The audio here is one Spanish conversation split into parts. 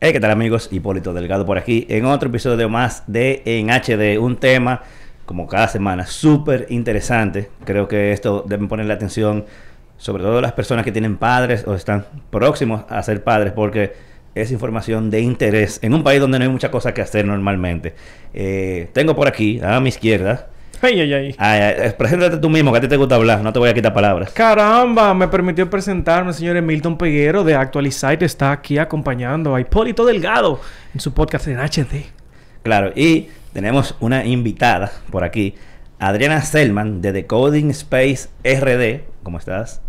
Hey, ¿qué tal amigos? Hipólito Delgado por aquí en otro episodio más de En HD, un tema como cada semana súper interesante. Creo que esto deben ponerle atención sobre todo las personas que tienen padres o están próximos a ser padres porque es información de interés en un país donde no hay mucha cosa que hacer normalmente. Eh, tengo por aquí a mi izquierda Ay, ay, ay. Ay, ay, preséntate tú mismo, que a ti te gusta hablar, no te voy a quitar palabras. Caramba, me permitió presentarme, señor Milton Peguero de Actualizite. Está aquí acompañando a Hipólito Delgado en su podcast en HD. Claro, y tenemos una invitada por aquí, Adriana Selman de Decoding Space RD. ¿Cómo estás?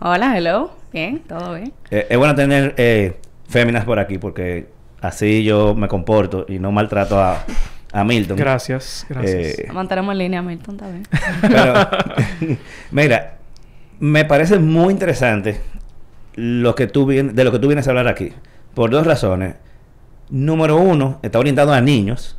Hola, hello. Bien, todo bien. Eh, es bueno tener eh, féminas por aquí porque así yo me comporto y no maltrato a, a Milton. Gracias, gracias. Eh, Mantenemos en línea, Milton, también. Pero, mira, me parece muy interesante lo que tú vien- de lo que tú vienes a hablar aquí. Por dos razones. Número uno, está orientado a niños.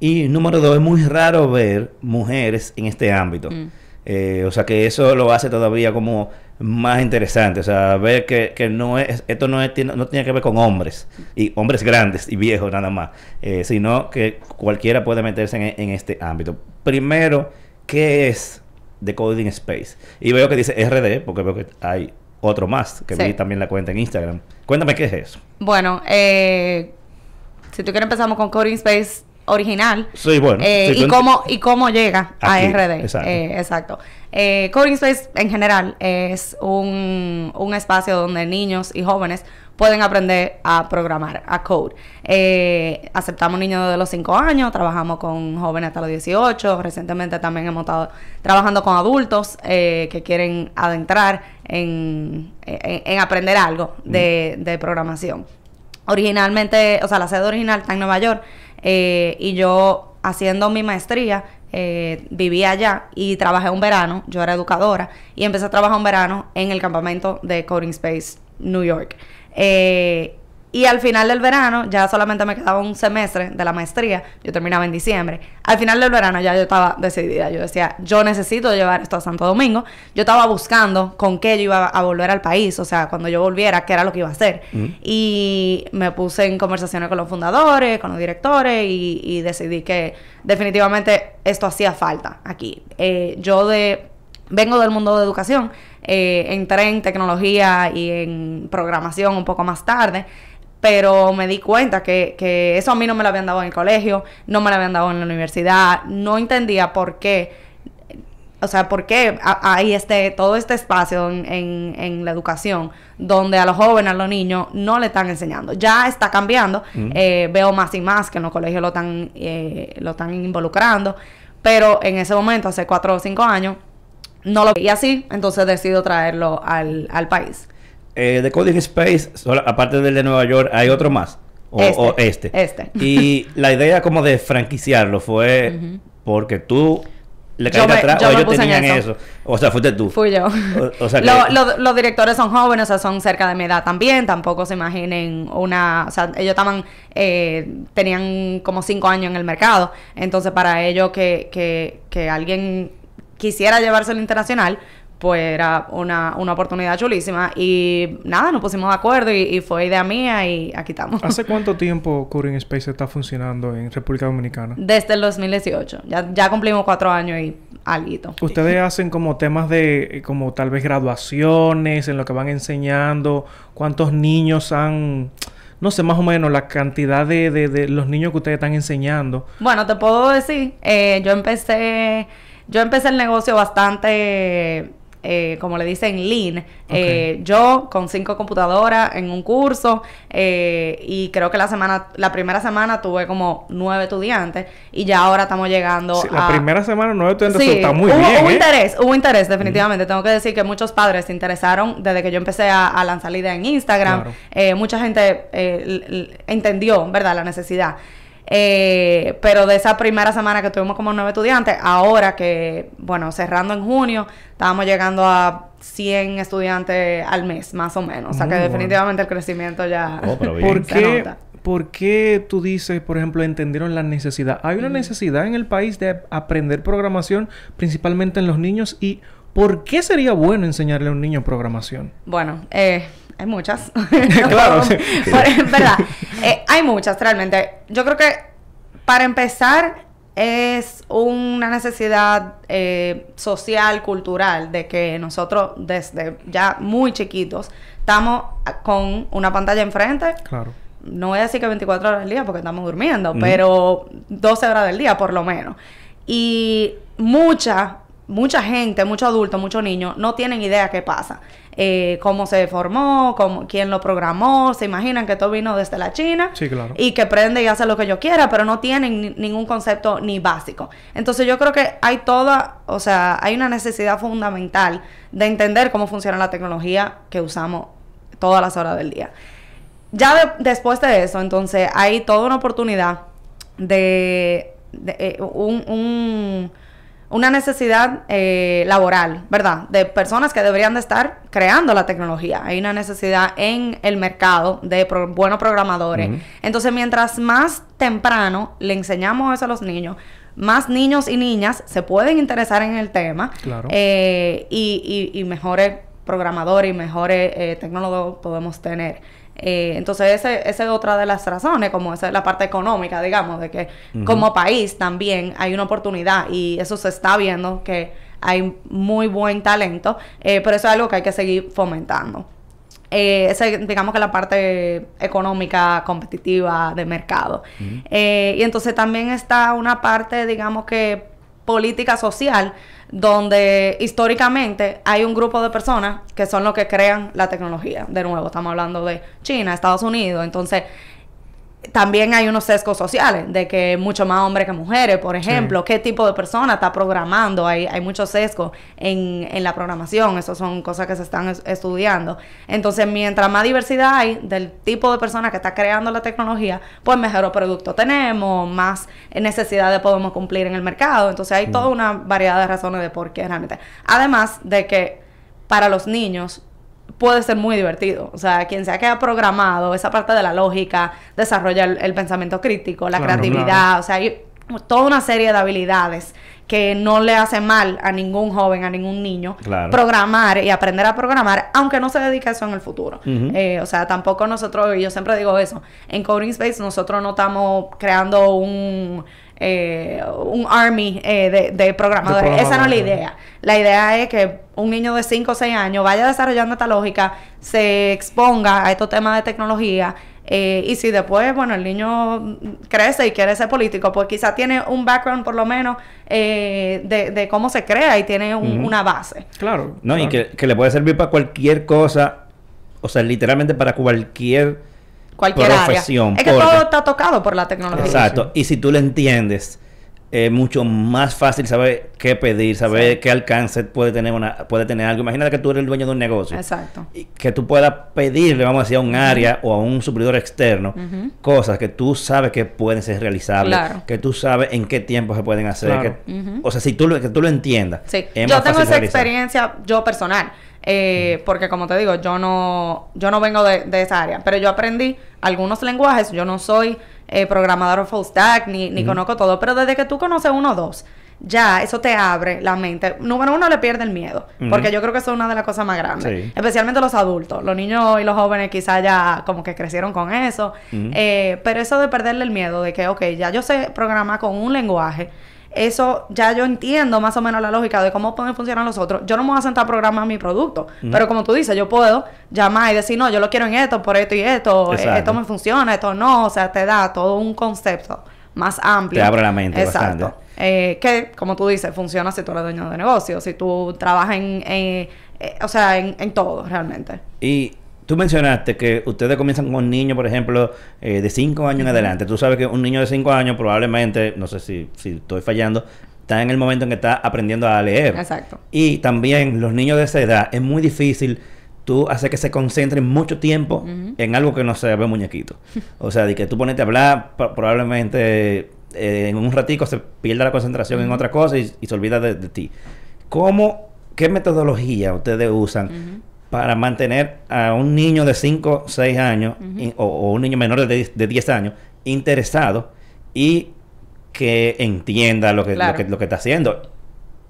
Y número dos, es muy raro ver mujeres en este ámbito. Mm. Eh, o sea que eso lo hace todavía como más interesante. O sea, ver que, que no es, esto no, es, tiene- no tiene que ver con hombres. Y hombres grandes y viejos nada más. eh, sino que cualquiera puede meterse en, en este ámbito. Primero, ¿qué es Decoding Space? Y veo que dice RD, porque veo que hay otro más, que Sí. vi también la cuenta en Instagram. Cuéntame qué es eso. Bueno, eh, si tú quieres empezamos con Coding Space original. Sí, bueno. Eh, y, cómo, y cómo llega a RD. exacto. Eh, exacto. Eh, Coding Space en general es un, un espacio donde niños y jóvenes pueden aprender a programar, a code. Eh, aceptamos niños de los 5 años, trabajamos con jóvenes hasta los 18. Recientemente también hemos estado trabajando con adultos que quieren adentrar en, en- en aprender algo de, de programación originalmente, o sea, la sede original está en Nueva York eh, y yo haciendo mi maestría eh, vivía allá y trabajé un verano, yo era educadora y empecé a trabajar un verano en el campamento de Coding Space New York. Eh, y al final del verano, ya solamente me quedaba un semestre de la maestría, yo terminaba en diciembre. Al final del verano ya yo estaba decidida, yo decía, yo necesito llevar esto a Santo Domingo. Yo estaba buscando con qué yo iba a volver al país, o sea, cuando yo volviera, qué era lo que iba a hacer. Y me puse en conversaciones con los fundadores, con los directores y, y decidí que definitivamente esto hacía falta aquí. Eh, yo de vengo del mundo de educación, eh, entré en tecnología y en programación un poco más tarde, pero me di cuenta que, que eso a mí no me lo habían dado en el colegio, no me lo habían dado en la universidad, no entendía por qué o sea, ¿por qué ha- hay este, todo este espacio en, en- en la educación donde a los jóvenes, a los niños, no le están enseñando? Ya está cambiando, eh, veo más y más que en los colegios lo están, eh, lo están involucrando, pero en ese momento, hace cuatro o cinco años, no lo y así, entonces decido traerlo al, al país. Eh, Decoding Space, solo- aparte del de Nueva York, ¿hay otro más? O Este. o este. Este. Y la idea como de franquiciarlo fue porque tú le caíste atrás yo o ellos tenían eso. eso. O sea, fuiste tú. Fui yo. O- o sea que- Lo- lo- los directores son jóvenes, o sea, son cerca de mi edad también. Tampoco se imaginen una. O sea, ellos estaban. eh, tenían como cinco años en el mercado. Entonces, para ellos que, que, que alguien quisiera llevárselo internacional, pues era una, una oportunidad chulísima. Y nada, nos pusimos de acuerdo y, y fue idea mía y aquí estamos. ¿Hace cuánto tiempo Coding Space está funcionando en República Dominicana? Desde el 2018. Ya, ya cumplimos cuatro años y alguito. Ustedes hacen como temas de, eh, como tal vez graduaciones, en lo que van enseñando, cuántos niños han, no sé, más o menos la cantidad de, de, de los niños que ustedes están enseñando. Bueno, te puedo decir, eh, yo empecé, yo empecé el negocio bastante, eh, como le dicen, lean. Eh, yo con cinco computadoras en un curso eh, y creo que la semana, la primera semana tuve como nueve estudiantes y ya ahora estamos llegando Sí, la a... primera semana nueve estudiantes Sí, eso está muy hubo, bien, hubo ¿eh? interés, hubo interés definitivamente. Tengo que decir que muchos padres se interesaron desde que yo empecé a, a lanzar la idea en Instagram. Claro. Eh, mucha gente eh, entendió, ¿verdad?, la necesidad. Eh, pero de esa primera semana que tuvimos como nueve estudiantes, ahora que, bueno, cerrando en junio, estábamos llegando a 100 estudiantes al mes, más o menos. O sea que bueno. definitivamente el crecimiento ya... Oh, pero bien. ¿Por Se qué, nota. ¿Por qué tú dices, por ejemplo, entendieron la necesidad? Hay una necesidad en el país de aprender programación, principalmente en los niños, y ¿por qué sería bueno enseñarle a un niño programación? Bueno, eh, hay muchas. Claro, sí. Por- verdad. Eh, hay muchas, realmente. Yo creo que para empezar es una necesidad eh, social, cultural, de que nosotros desde ya muy chiquitos estamos con una pantalla enfrente. Claro. No voy a decir que 24 horas del día porque estamos durmiendo, pero 12 horas del día por lo menos. Y mucha, mucha gente, muchos adultos, muchos niños no tienen idea qué pasa. Eh, cómo se formó, cómo, quién lo programó, se imaginan que todo vino desde la China Sí, claro. y que prende y hace lo que yo quiera, pero no tienen ni- ningún concepto ni básico. Entonces yo creo que hay toda, o sea, hay una necesidad fundamental de entender cómo funciona la tecnología que usamos todas las horas del día. Ya de- después de eso, entonces hay toda una oportunidad de, de, eh, un, un- una necesidad eh, laboral, ¿verdad? De personas que deberían de estar creando la tecnología. Hay una necesidad en el mercado de pro- buenos programadores. Entonces, mientras más temprano le enseñamos eso a los niños, más niños y niñas se pueden interesar en el tema Claro. eh, y, y- y mejores programadores y mejores eh, tecnólogos podemos tener. Eh, entonces, ese- esa es otra de las razones, como esa es la parte económica, digamos, de que como país también hay una oportunidad y eso se está viendo que hay muy buen talento, eh, pero eso es algo que hay que seguir fomentando. Eh, esa es, digamos que la parte económica, competitiva de mercado. Eh, y entonces también está una parte, digamos que política social, donde históricamente hay un grupo de personas que son los que crean la tecnología. De nuevo, estamos hablando de China, Estados Unidos. Entonces, también hay unos sesgos sociales, de que mucho más hombres que mujeres, por ejemplo, qué tipo de persona está programando, hay, hay muchos sesgos en, en la programación, eso son cosas que se están es- estudiando. Entonces, mientras más diversidad hay del tipo de persona que está creando la tecnología, pues mejor producto tenemos, más necesidades podemos cumplir en el mercado. Entonces, hay toda una variedad de razones de por qué realmente. Además de que para los niños puede ser muy divertido. O sea, quien sea que ha programado esa parte de la lógica, desarrolla el, el pensamiento crítico, la Claro, creatividad, claro. o sea, hay toda una serie de habilidades que no le hace mal a ningún joven, a ningún niño, Claro. programar y aprender a programar, aunque no se dedique a eso en el futuro. Eh, o sea, tampoco nosotros, y yo siempre digo eso, en Coding Space nosotros no estamos creando un, eh, un army eh, de, de programadores. De Esa no es la idea. La idea es que un niño de 5 o 6 años vaya desarrollando esta lógica, se exponga a estos temas de tecnología. eh, y si después, bueno, el niño crece y quiere ser político, pues quizá tiene un background por lo menos eh, de, de cómo se crea y tiene un- una base. Claro. No, y que, que le puede servir para cualquier cosa, o sea, literalmente para cualquier Cualquier profesión. área. Es que porque- todo está tocado por la tecnología. Exacto. Y si tú lo entiendes, es mucho más fácil saber qué pedir, saber Sí. qué alcance puede tener una, puede tener algo. Imagínate que tú eres el dueño de un negocio. Exacto. Y que tú puedas pedirle, vamos a decir, a un área o a un suplidor externo, cosas que tú sabes que pueden ser realizables, Claro. que tú sabes en qué tiempo se pueden hacer. Claro. que- Ujú. O sea, si tú lo, que tú lo entiendas. Sí, es yo más tengo fácil esa realizar. experiencia yo personal, eh, porque como te digo, yo no, yo no vengo de, de esa área, pero yo aprendí algunos lenguajes, yo no soy eh, programador full stack, ni, conozco todo, pero desde que tú conoces uno o dos, ya eso te abre la mente. Número uno, le pierde el miedo, porque yo creo que eso es una de las cosas más grandes, Sí. especialmente los adultos, los niños y los jóvenes quizás ya como que crecieron con eso, eh, pero eso de perderle el miedo, de que, ok, ya yo sé programar con un lenguaje, eso ya yo entiendo más o menos la lógica de cómo pueden funcionar los otros. Yo no me voy a sentar a programar mi producto, pero como tú dices, yo puedo llamar y decir, no, yo lo quiero en esto, por esto y esto, eh, Exacto. esto me funciona, esto no, o sea, te da todo un concepto más amplio. Te abre la mente Exacto. bastante. Eh, que, como tú dices, funciona si tú eres dueño de negocio, si tú trabajas en, en- eh, o sea, en, en todo realmente. Y tú mencionaste que ustedes comienzan con niños, por ejemplo, eh, de 5 años en adelante. Tú sabes que un niño de 5 años probablemente, no sé si, si estoy fallando, está en el momento en que está aprendiendo a leer. Exacto. Y también los niños de esa edad es muy difícil tú hacer que se concentren mucho tiempo en algo que no se ve muñequito. O sea, de que tú ponete a hablar, probablemente eh, en un ratico se pierda la concentración en otra cosa y, y se olvida de, de ti. ¿Cómo, qué metodología ustedes usan. Para mantener a un niño de 5, 6 años in- o, o un niño menor de 10, de 10 años interesado y que entienda lo que, Claro. lo que, lo que está haciendo?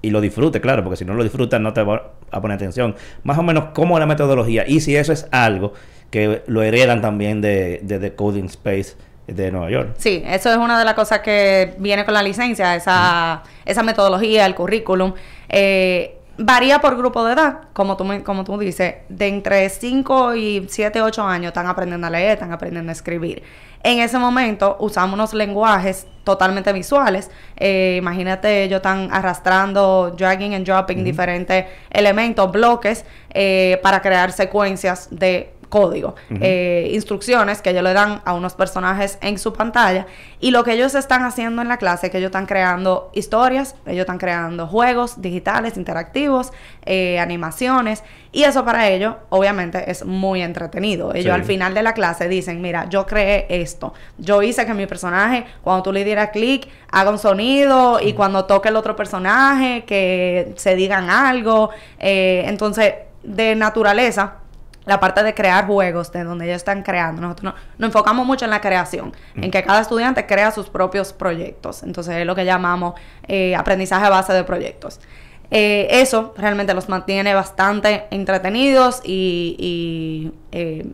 y lo disfrute, claro, porque si no lo disfrutas no te va a poner atención. Más o menos cómo es la metodología y si eso es algo que lo heredan también de, de The Coding Space de Nueva York. Sí, eso es una de las cosas que viene con la licencia, esa, esa metodología, el currículum. Eh, varía por grupo de edad, como tú, como tú dices, de entre 5 y 7, 8 años están aprendiendo a leer, están aprendiendo a escribir. En ese momento usamos unos lenguajes totalmente visuales. Eh, imagínate, ellos están arrastrando, dragging and dropping diferentes elementos, bloques, eh, para crear secuencias de código, eh, instrucciones que ellos le dan a unos personajes en su pantalla. Y lo que ellos están haciendo en la clase es que ellos están creando historias, ellos están creando juegos digitales, interactivos, eh, animaciones. Y eso para ellos obviamente es muy entretenido. Ellos Sí. al final de la clase dicen, mira, yo creé esto, yo hice que mi personaje cuando tú le dieras clic haga un sonido y cuando toque el otro personaje que se digan algo, Eh, entonces de naturaleza la parte de crear juegos, de donde ellos están creando. Nosotros no- nos enfocamos mucho en la creación, en que cada estudiante crea sus propios proyectos. Entonces es lo que llamamos eh, aprendizaje a base de proyectos. Eh, eso realmente los mantiene bastante entretenidos y, y, eh,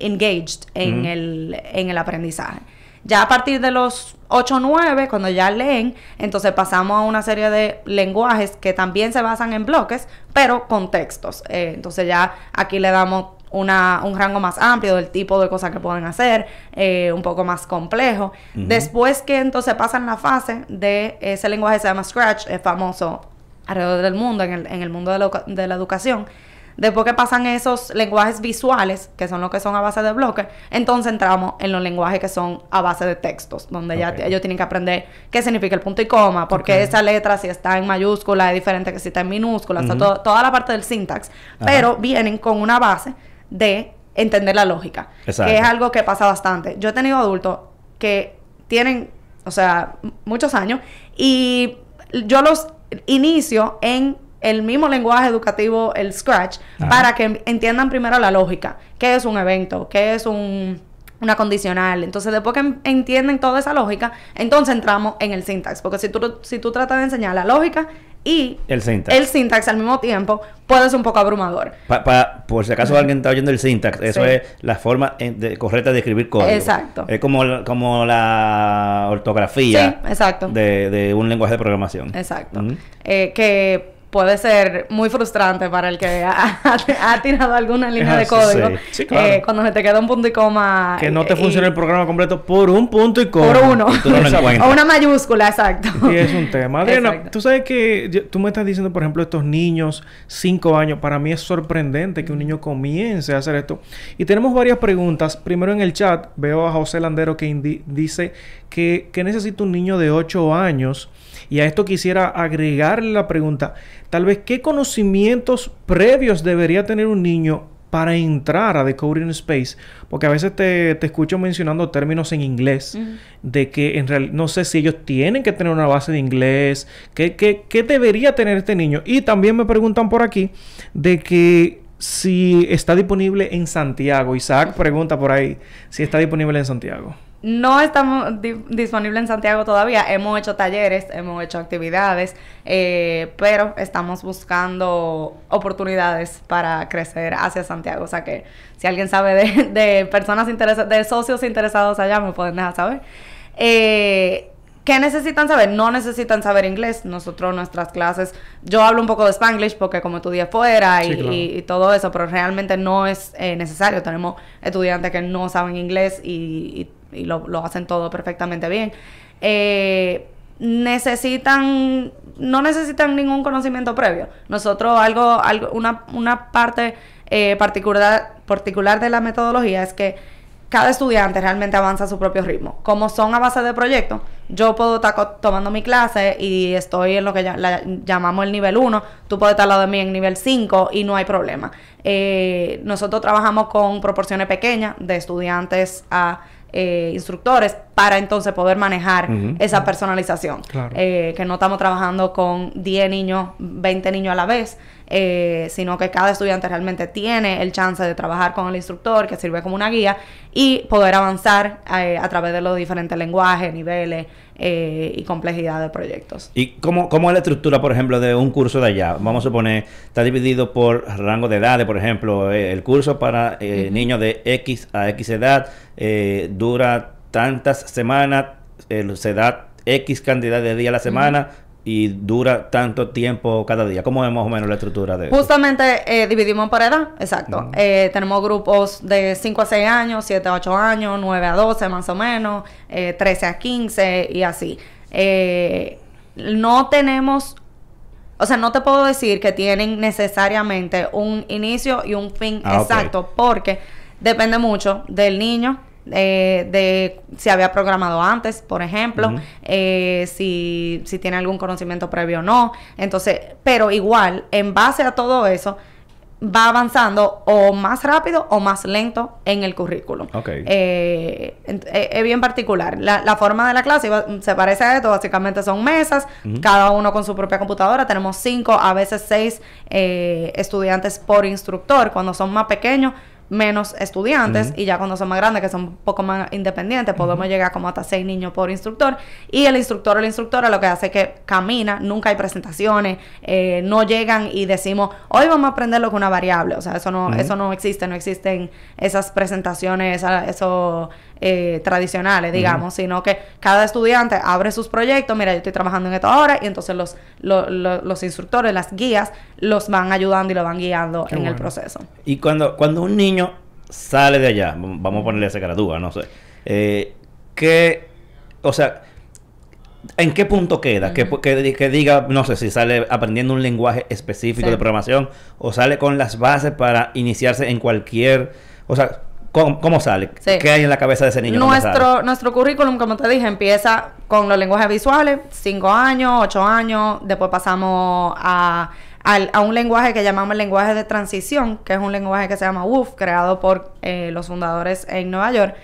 engaged en, Ujú. el, en el aprendizaje. Ya a partir de los 8 o 9, cuando ya leen, entonces pasamos a una serie de lenguajes que también se basan en bloques, pero con textos. Eh, entonces ya aquí le damos una, un rango más amplio del tipo de cosas que pueden hacer, eh, un poco más complejo. Después que entonces pasan la fase de ese lenguaje se llama Scratch, es famoso alrededor del mundo, en el, en el mundo de la, de la educación. Después que pasan esos lenguajes visuales, que son los que son a base de bloques, entonces entramos en los lenguajes que son a base de textos, donde ya ellos tienen que aprender qué significa el punto y coma, porque Ok. esa letra si está en mayúscula es diferente que si está en minúscula, o sea, Ujú. todo- toda la parte del syntax, Ajá. pero vienen con una base de entender la lógica, Exacto. que es algo que pasa bastante. Yo he tenido adultos que tienen, o sea, muchos años y yo los inicio en el mismo lenguaje educativo, el Scratch, Ajá. para que entiendan primero la lógica, qué es un evento, qué es un una condicional. Entonces, después que en- entienden toda esa lógica, entonces entramos en el syntax, porque si tú si tú tratas de enseñar la lógica y El syntax. el syntax al mismo tiempo, puede ser un poco abrumador. Pa- pa- por si acaso alguien está oyendo el syntax, eso Sí. es la forma eh, de- correcta de escribir código. Exacto. Es como, la- como la ortografía Sí, exacto. de, de un lenguaje de programación. Exacto. Eh, que puede ser muy frustrante para el que ha, ha tirado alguna línea de así, código. sí. Sí, claro. Eh, cuando se te queda un punto y coma. Que no te funcione y- el programa completo por un punto y coma. Por uno. Y tú no lo Exacto. encuentras. O una mayúscula, exacto. Y es un tema. Adriana, tú sabes que yo- tú me estás diciendo, por ejemplo, estos niños, cinco años, para mí es sorprendente que un niño comience a hacer esto. Y tenemos varias preguntas. Primero en el chat veo a José Landero que dice que, que necesita un niño de ocho años. Y a esto quisiera agregarle la pregunta, tal vez, ¿qué conocimientos previos debería tener un niño para entrar a The Coding Space? Porque a veces te, te escucho mencionando términos en inglés de que en realidad no sé si ellos tienen que tener una base de inglés, ¿qué, qué, qué debería tener este niño? Y también me preguntan por aquí de que si está disponible en Santiago. Isaac pregunta por ahí si está disponible en Santiago. No estamos di- disponibles en Santiago todavía. Hemos hecho talleres, hemos hecho actividades, eh, pero estamos buscando oportunidades para crecer hacia Santiago. O sea que si alguien sabe de, de personas interesadas, de socios interesados allá, me pueden dejar saber. Eh, ¿Qué necesitan saber? No necesitan saber inglés. Nosotros, nuestras clases, yo hablo un poco de Spanglish porque como estudié fuera y, Sí, claro. y- y todo eso, pero realmente no es eh, necesario. Tenemos estudiantes que no saben inglés y, y- y lo, lo hacen todo perfectamente bien. Eh, necesitan, no necesitan ningún conocimiento previo. Nosotros algo, algo una, una parte eh, particular, particular de la metodología es que cada estudiante realmente avanza a su propio ritmo. Como son a base de proyectos, yo puedo estar tomando mi clase y estoy en lo que llamamos el nivel 1, tú puedes estar al lado de mí en nivel 5 y no hay problema. Eh, nosotros trabajamos con proporciones pequeñas de estudiantes a eh, instructores para entonces poder manejar esa personalización. Claro. Eh, que no estamos trabajando con 10 niños, 20 niños a la vez, eh, sino que cada estudiante realmente tiene el chance de trabajar con el instructor, que sirve como una guía, y poder avanzar eh, a través de los diferentes lenguajes, niveles, eh, y complejidad de proyectos. ¿Y cómo, cómo, es la estructura, por ejemplo, de un curso de allá? Vamos a suponer, está dividido por rango de edades, por ejemplo, eh, el curso para niños de X a X edad dura tantas semanas, se da X cantidad de días a la semana, y dura tanto tiempo cada día. ¿Cómo es más o menos la estructura de Justamente eh, dividimos por edad, exacto. Eh, tenemos grupos de 5 a 6 años, 7 a 8 años, 9 a 12 más o menos, eh, 13 a 15 y así. Eh, no tenemos, o sea, no te puedo decir que tienen necesariamente un inicio y un fin ah, exacto, porque depende mucho del niño, eh, de si había programado antes, por ejemplo, eh, si, si tiene algún conocimiento previo o no. Entonces, pero igual, en base a todo eso, va avanzando o más rápido o más lento en el currículum. Eh, es bien particular. La, forma de la clase se parece a esto. Básicamente son mesas, cada uno con su propia computadora. Tenemos cinco, a veces seis estudiantes por instructor. Cuando son más pequeños, menos estudiantes y ya cuando son más grandes, que son un poco más independientes, podemos llegar como hasta seis niños por instructor. Y el instructor o la instructora lo que hace es que camina, nunca hay presentaciones, eh, no llegan y decimos, hoy vamos a aprender lo que una variable, o sea, eso no, eso no existe, no existen esas presentaciones, eso eh, tradicionales, digamos, sino que cada estudiante abre sus proyectos, mira, yo estoy trabajando en esto ahora, y entonces los, los instructores, las guías, los van ayudando y lo van guiando en el proceso. Y cuando, cuando un niño sale de allá, vamos a ponerle esa gradúa, no sé, eh, ¿qué, o sea, ¿En qué punto queda? que, que, diga, no sé si sale aprendiendo un lenguaje específico de programación o sale con las bases para iniciarse en cualquier... O sea, ¿Cómo, sale? ¿Qué hay en la cabeza de ese niño? Nuestro, nuestro currículum, como te dije, empieza con los lenguajes visuales, 5 años, 8 años, después pasamos a, un lenguaje que llamamos el lenguaje de transición, que es un lenguaje que se llama WOOF, creado por eh, los fundadores en Nueva York,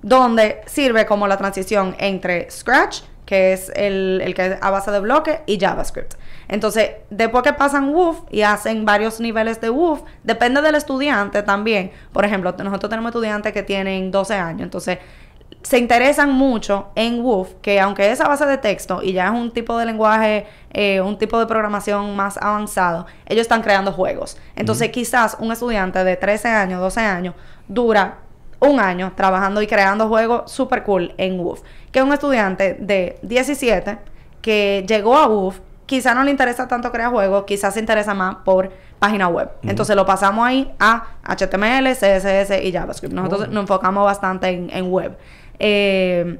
donde sirve como la transición entre Scratch, que es el, el que es a base de bloque, y JavaScript. Entonces, después que pasan WOOF y hacen varios niveles de WOOF, depende del estudiante también. Por ejemplo, nosotros tenemos estudiantes que tienen 12 años, entonces se interesan mucho en WOOF, que aunque es a base de texto y ya es un tipo de lenguaje, eh, un tipo de programación más avanzado, ellos están creando juegos. Entonces, quizás un estudiante de 13 años, 12 años, dura un año trabajando y creando juegos super cool en WOOF. Que un estudiante de 17 que llegó a WOOF quizá no le interesa tanto crear juegos, quizás se interesa más por página web. Entonces lo pasamos ahí a HTML, CSS y JavaScript. Nosotros nos enfocamos bastante en, web. Eh,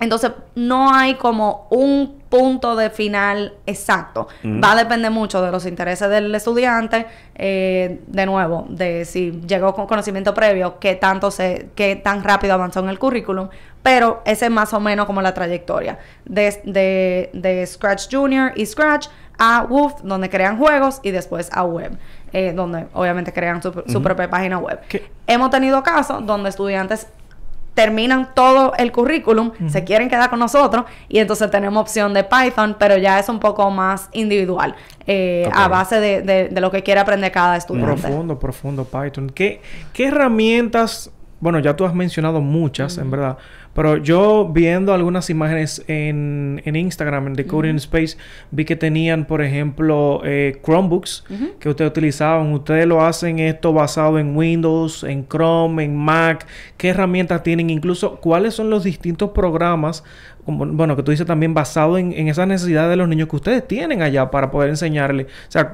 entonces, no hay como un punto de final exacto. Va a depender mucho de los intereses del estudiante, eh, de nuevo, de si llegó con conocimiento previo, qué tanto se, qué tan rápido avanzó en el currículum, pero ese es más o menos como la trayectoria de, de, Scratch Junior y Scratch a Woof, donde crean juegos, y después a Web, eh, donde obviamente crean su, propia página web. Hemos tenido casos donde estudiantes terminan todo el currículum, se quieren quedar con nosotros y entonces tenemos opción de Python, pero ya es un poco más individual, eh, a base de, de, lo que quiere aprender cada estudiante. Profundo, profundo Python. ¿Qué, qué herramientas, bueno, ya tú has mencionado muchas, en verdad, pero yo viendo algunas imágenes en, en Instagram, en The Coding Space, vi que tenían, por ejemplo, eh, Chromebooks que ustedes utilizaban. Ustedes lo hacen esto basado en Windows, en Chrome, en Mac. ¿Qué herramientas tienen? Incluso, ¿cuáles son los distintos programas? bueno, que tú dices también basado en, en esas necesidades de los niños que ustedes tienen allá para poder enseñarle. O sea,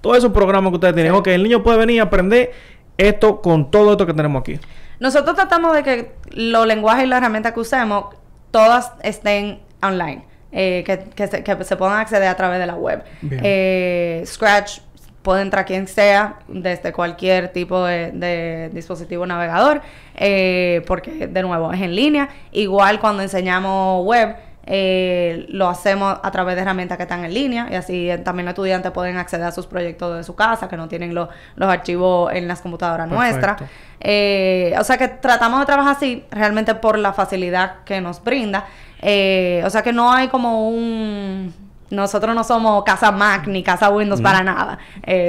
todos esos programas que ustedes tienen. Ok, el niño puede venir a aprender esto con todo esto que tenemos aquí. Nosotros tratamos de que los lenguajes y las herramientas que usemos, todas estén online. Eh, que, se, puedan acceder a través de la web. Eh, Scratch puede entrar quien sea desde cualquier tipo de, dispositivo navegador, eh, porque de nuevo es en línea. Igual cuando enseñamos web, eh, lo hacemos a través de herramientas que están en línea y así también los estudiantes pueden acceder a sus proyectos de su casa que no tienen los archivos en las computadoras nuestras. Eh, o sea que tratamos de trabajar así realmente por la facilidad que nos brinda. Eh, o sea que no hay como un... Nosotros no somos casa Mac ni casa Windows para nada.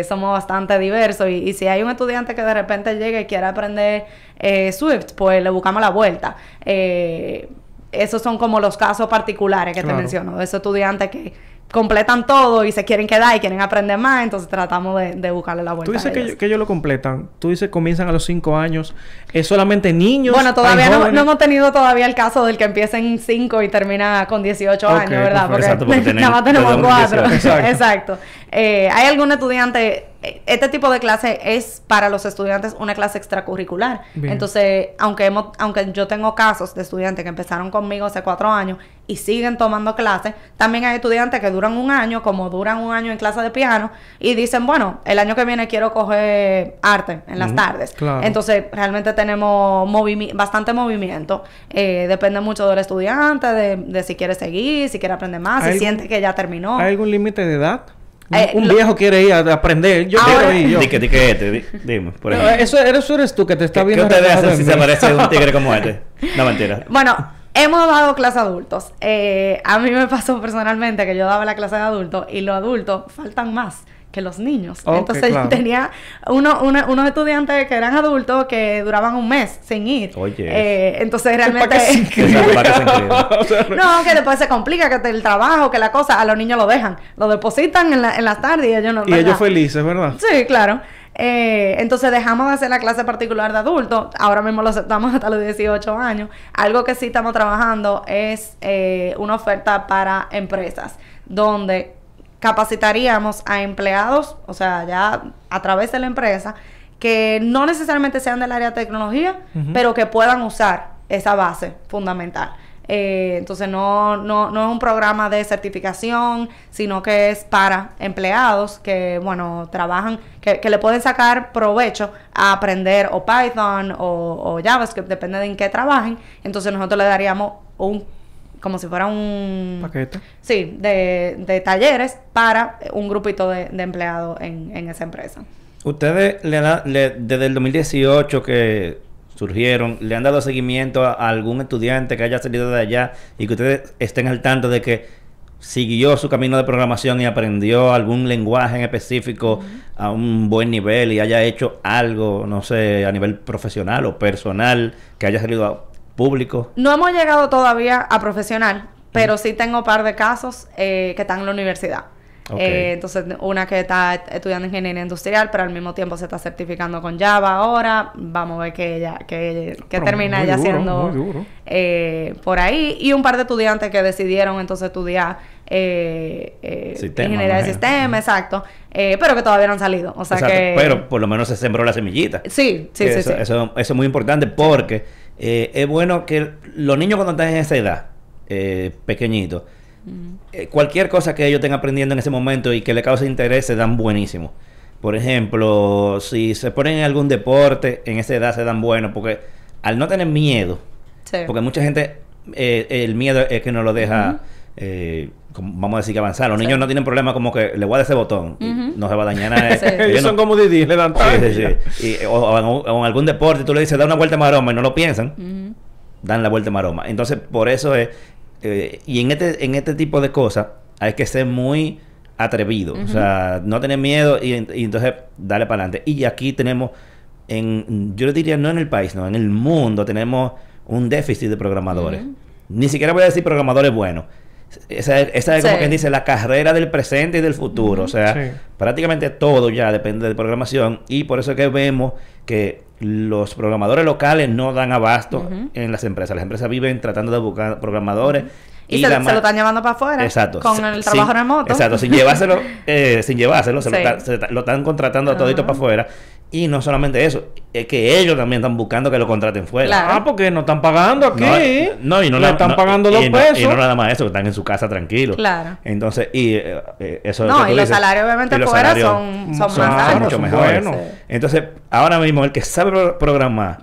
somos bastante diversos y, y, si hay un estudiante que de repente llegue y quiera aprender Swift, pues le buscamos la vuelta. Esos son como los casos particulares que Claro. te menciono, de esos estudiantes que completan todo y se quieren quedar y quieren aprender más, entonces tratamos de, de buscarle la vuelta. Tú dices a que, ellos. ellos- que ellos lo completan. Tú dices comienzan a los 5 años. ¿Es solamente niños? Bueno, todavía ¿Hay no, hemos tenido todavía el caso del que empieza en 5 y termina con 18 Ok, años, ¿verdad? perfecto. Porque, Exacto, porque nada más tenemos tenemos 4. 18. Exacto. Exacto. Eh, hay algún estudiante, este tipo de clase es para los estudiantes una clase extracurricular. Bien. Entonces, aunque, hemos, aunque yo tengo casos de estudiantes que empezaron conmigo hace 4 años y siguen tomando clases, también hay estudiantes que duran un año, como duran un año en clase de piano, y dicen, bueno, el año que viene quiero coger arte en las tardes. Claro. Entonces, realmente tenemos movimi- bastante movimiento. Eh, depende mucho del estudiante, de, de si quiere seguir, si quiere aprender más, si ¿Hay siente que ya terminó. ¿Hay algún límite de edad? Un- Eh, un lo- viejo quiere ir a aprender. Yo Ahora- quiero ir. Yo. Este, di- dime, por No, eso, eso eres tú que te está ¿Qué, qué viendo. ustedes reflejado hacen en si se aparece un tigre como este? No, mentira. Bueno, hemos dado clase a adultos. Eh, a mí me pasó personalmente que yo daba la clase de adultos y los adultos faltan más que los niños. Entonces claro. tenía uno, una- unos estudiantes que eran adultos que duraban un mes sin ir. Oye. Eh, entonces ¿Para realmente... que No, que después se complica, que el trabajo, que la cosa, a los niños lo dejan, lo depositan en, la- en las tardes y ellos no. Y ¿verdad? ellos felices, ¿verdad? Sí, claro. Eh, entonces dejamos de hacer la clase particular de adultos, ahora mismo lo aceptamos hasta los 18 años. Algo que sí estamos trabajando es eh, una oferta para empresas, donde capacitaríamos a empleados, o sea, ya a través de la empresa, que no necesariamente sean del área de tecnología, pero que puedan usar esa base fundamental. Eh, entonces no, no, no es un programa de certificación, sino que es para empleados que, bueno, trabajan, que, que le pueden sacar provecho a aprender o Python o, o JavaScript, depende de en qué trabajen. Entonces nosotros le daríamos un, como si fuera un... Paquete. Sí, de, de talleres para un grupito de, de empleados en, en esa empresa. Ustedes le le- desde el 2018 que surgieron, le han dado seguimiento a, a algún estudiante que haya salido de allá y que ustedes estén al tanto de que siguió su camino de programación y aprendió algún lenguaje en específico a un buen nivel y haya hecho algo, no sé, a nivel profesional o personal que haya salido a público. No hemos llegado todavía a profesional, pero sí tengo un par de casos eh, que están en la universidad. Eh, entonces, una que está estudiando ingeniería industrial, pero al mismo tiempo se está certificando con Java ahora. Vamos a ver que ella, que, que termina ella duro, duro. eh, por ahí. Y un par de estudiantes que decidieron entonces estudiar eh, eh, Sistema, ingeniería de sistema, exacto. Eh, pero que todavía no han salido. O sea Exacto, que. Pero por lo menos se sembró la semillita. Sí, sí, sí. eso, sí. Eso, eso es muy importante porque eh, es bueno que los niños cuando están en esa edad, eh, pequeñitos, eh, cualquier cosa que ellos estén aprendiendo en ese momento y que le cause interés se dan buenísimo. Por ejemplo, si se ponen en algún deporte, en esa edad se dan buenos porque al no tener miedo, Sí. porque mucha gente, eh, el miedo es que no lo deja, eh, como- vamos a decir que avanzar. Los Sí. niños no tienen problema como que le voy a dar ese botón, y Ujú. no se va a dañar nada. Sí. Ellos Ellos no- son como Didi, le dan Sí, tanto. sí, sí. Y- o, o en, o en algún deporte tú le dices da una vuelta maroma y no lo piensan, dan la vuelta maroma. Entonces, por eso es. eh, y en este, en este tipo de cosas hay que ser muy atrevido. O sea, no tener miedo y, y entonces darle para adelante. Y aquí tenemos, en, yo le diría no en el país, no, en el mundo tenemos un déficit de programadores. Ni siquiera voy a decir programadores buenos. Esa, es- esa es como Sí. quien dice la carrera del presente y del futuro. O sea, Sí. prácticamente todo ya depende de programación y por eso es que vemos que los programadores locales no dan abasto en las empresas. Las empresas viven tratando de buscar programadores Y, se, lo están llevando para afuera. Exacto. Con el trabajo sin- remoto. Exacto, sin llevárselo, eh, sin llevárselo, se, lo, se lo están contratando a todito para afuera. Y no solamente eso, es que ellos también están buscando que lo contraten fuera. Claro. Ah, porque no están pagando aquí. No, no, y no Le están no- pagando dos no- pesos. Y no nada más eso, están en su casa tranquilos. Claro. Entonces, y eh, eh, eso No, que y los dices, salarios obviamente y los fuera salarios son, son, son más altos. mucho son mejores. buenos. Sí. Entonces, ahora mismo el que sabe pro- programar,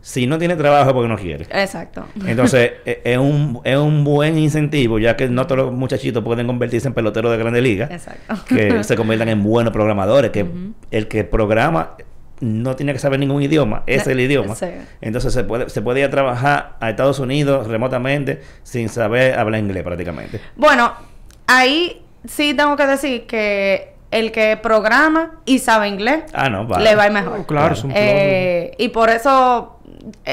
si no tiene trabajo es porque no quiere. Exacto. Entonces, e- es un, es un buen incentivo, ya que no todos los muchachitos pueden convertirse en peloteros de grandes ligas, Exacto. que se conviertan en buenos programadores, que el que programa no tiene que saber ningún idioma, es el idioma. sí. Entonces se puede, se puede ir a trabajar a Estados Unidos remotamente sin saber hablar inglés prácticamente. Bueno, ahí sí tengo que decir que el que programa y sabe inglés Ah, no, vale. le va a ir mejor. Oh, claro, es un. Eh, y por eso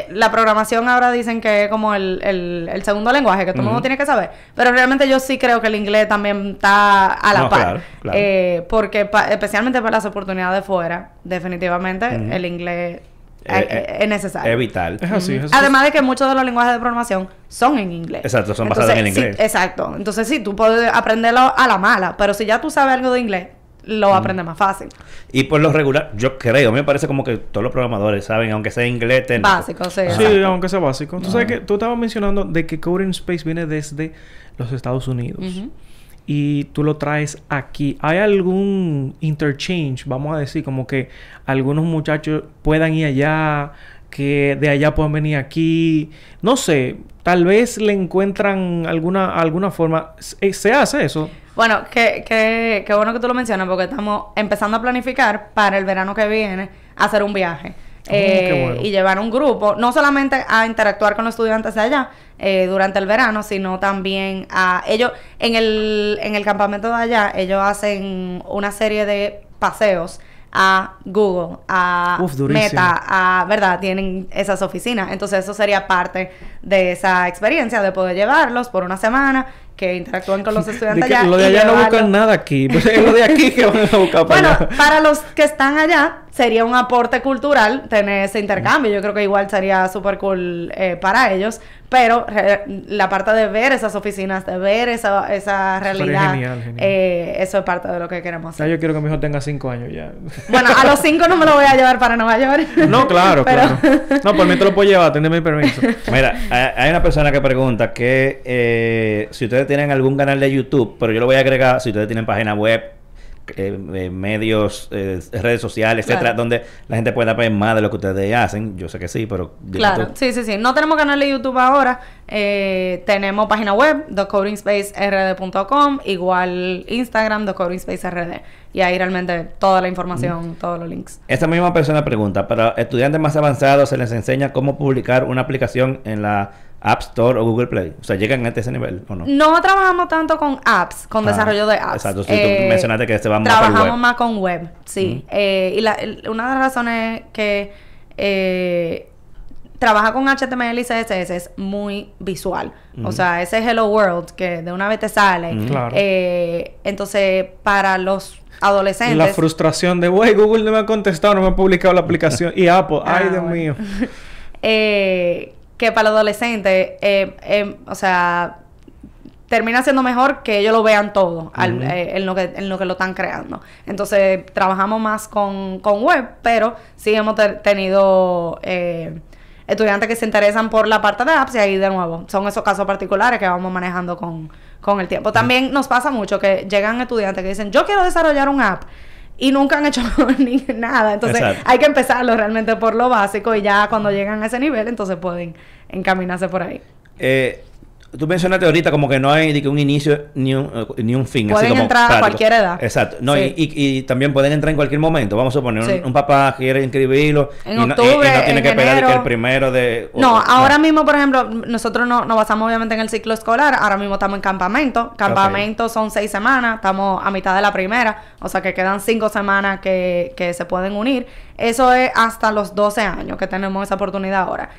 la programación ahora dicen que es como el, el, el segundo lenguaje que todo el mundo tiene que saber. Pero realmente yo sí creo que el inglés también está a la No, par. claro, claro. Eh, porque pa- especialmente para las oportunidades fuera, definitivamente el inglés Eh, eh, eh, es necesario. Es vital. Es así, es así. Además de que muchos de los lenguajes de programación son en inglés. Exacto, son basados en el sí, inglés. exacto. Entonces sí, tú puedes aprenderlo a la mala, pero si ya tú sabes algo de inglés, lo aprendes más fácil. Y por lo regular, yo creo, a mí me parece como que todos los programadores saben, aunque sea inglés técnico. Básico, sí. Sí, exacto. aunque sea básico. Tú sabes que tú estabas mencionando de que Coding Space viene desde los Estados Unidos. Y tú lo traes aquí. ¿Hay algún interchange, vamos a decir, como que algunos muchachos puedan ir allá, que de allá puedan venir aquí? No sé, tal vez le encuentran alguna, alguna forma. ¿Se, se hace eso? Bueno, qué, qué, qué bueno que tú lo mencionas porque estamos empezando a planificar para el verano que viene hacer un viaje. Qué Eh, bueno. Y llevar un grupo, no solamente a interactuar con los estudiantes de allá eh, durante el verano, sino también a ellos, en el, en el campamento de allá, ellos hacen una serie de paseos a Google, a Uf. Meta, a, ¿verdad? Tienen esas oficinas. Entonces eso sería parte de esa experiencia de poder llevarlos por una semana, que interactúen con los estudiantes allá. lo de allá no buscan nada aquí. Pues es lo de aquí que van a buscar para Bueno, allá. para los que están allá, sería un aporte cultural tener ese intercambio. Yo creo que igual sería súper cool eh, para ellos. Pero re- la parte de ver esas oficinas, de ver esa, esa realidad, genial, genial. eh, eso es parte de lo que queremos Ya hacer. yo quiero que mi hijo tenga cinco años ya. Bueno, a los cinco no me lo voy a llevar para Nueva York. No, claro, Pero- claro. No, por mí te lo puedo llevar, tenme mi permiso. Mira, hay hay una persona que pregunta que eh, si ustedes tienen algún canal de YouTube, pero yo lo voy a agregar si ustedes tienen página web, eh, eh, medios, eh, redes sociales, etcétera, donde la gente pueda ver más de lo que ustedes hacen. Yo sé que sí, pero Claro, sí, sí, sí. No tenemos canal de YouTube ahora. Eh, tenemos página web, thecodingspacerd.com, igual Instagram, thecodingspacerd. Y ahí realmente toda la información, todos los links. Esta misma persona pregunta, para estudiantes más avanzados se les enseña cómo publicar una aplicación en la App Store o Google Play. O sea, llegan a ese nivel o no. No trabajamos tanto con apps, con Ah, desarrollo de apps. exacto, sí, tú mencionaste que se va más por Trabajamos web. más con web, sí. Eh, y la- una de las razones que eh, trabajar con HTML y CSS es muy visual. O sea, ese Hello World que de una vez te sale. Claro. Eh, entonces, para los adolescentes... La frustración de, güey, Google no me ha contestado, no me ha publicado la aplicación. Y Apple, Ah, ay, Dios bueno. mío. eh, que para los adolescentes, eh, eh, o sea, termina siendo mejor que ellos lo vean todo al- eh, en, lo que, en lo que lo están creando. Entonces, trabajamos más con, con web, pero sí hemos te- tenido eh, estudiantes que se interesan por la parte de apps y ahí de nuevo, son esos casos particulares que vamos manejando con, con el tiempo. También nos pasa mucho que llegan estudiantes que dicen, yo quiero desarrollar un app. Y nunca han hecho ni nada. Entonces Exacto. hay que empezarlo realmente por lo básico y ya cuando llegan a ese nivel, entonces pueden encaminarse por ahí. Eh, tú mencionaste ahorita como que no hay ni que un inicio ni un, ni un fin. así Pueden como entrar a cualquier edad. Exacto. No, Sí. y, y- y también pueden entrar en cualquier momento. Vamos a suponer, un- Sí. un, papá quiere inscribirlo En y, no, y- octubre, no tiene en que esperar que el primero de... o- No, ahora mismo, por ejemplo, nosotros no, nos basamos obviamente en el ciclo escolar. Ahora mismo estamos en campamento. Campamento son seis semanas. Estamos a mitad de la primera. O sea que quedan cinco semanas que, que se pueden unir. Eso es hasta los 12 años que tenemos esa oportunidad ahora.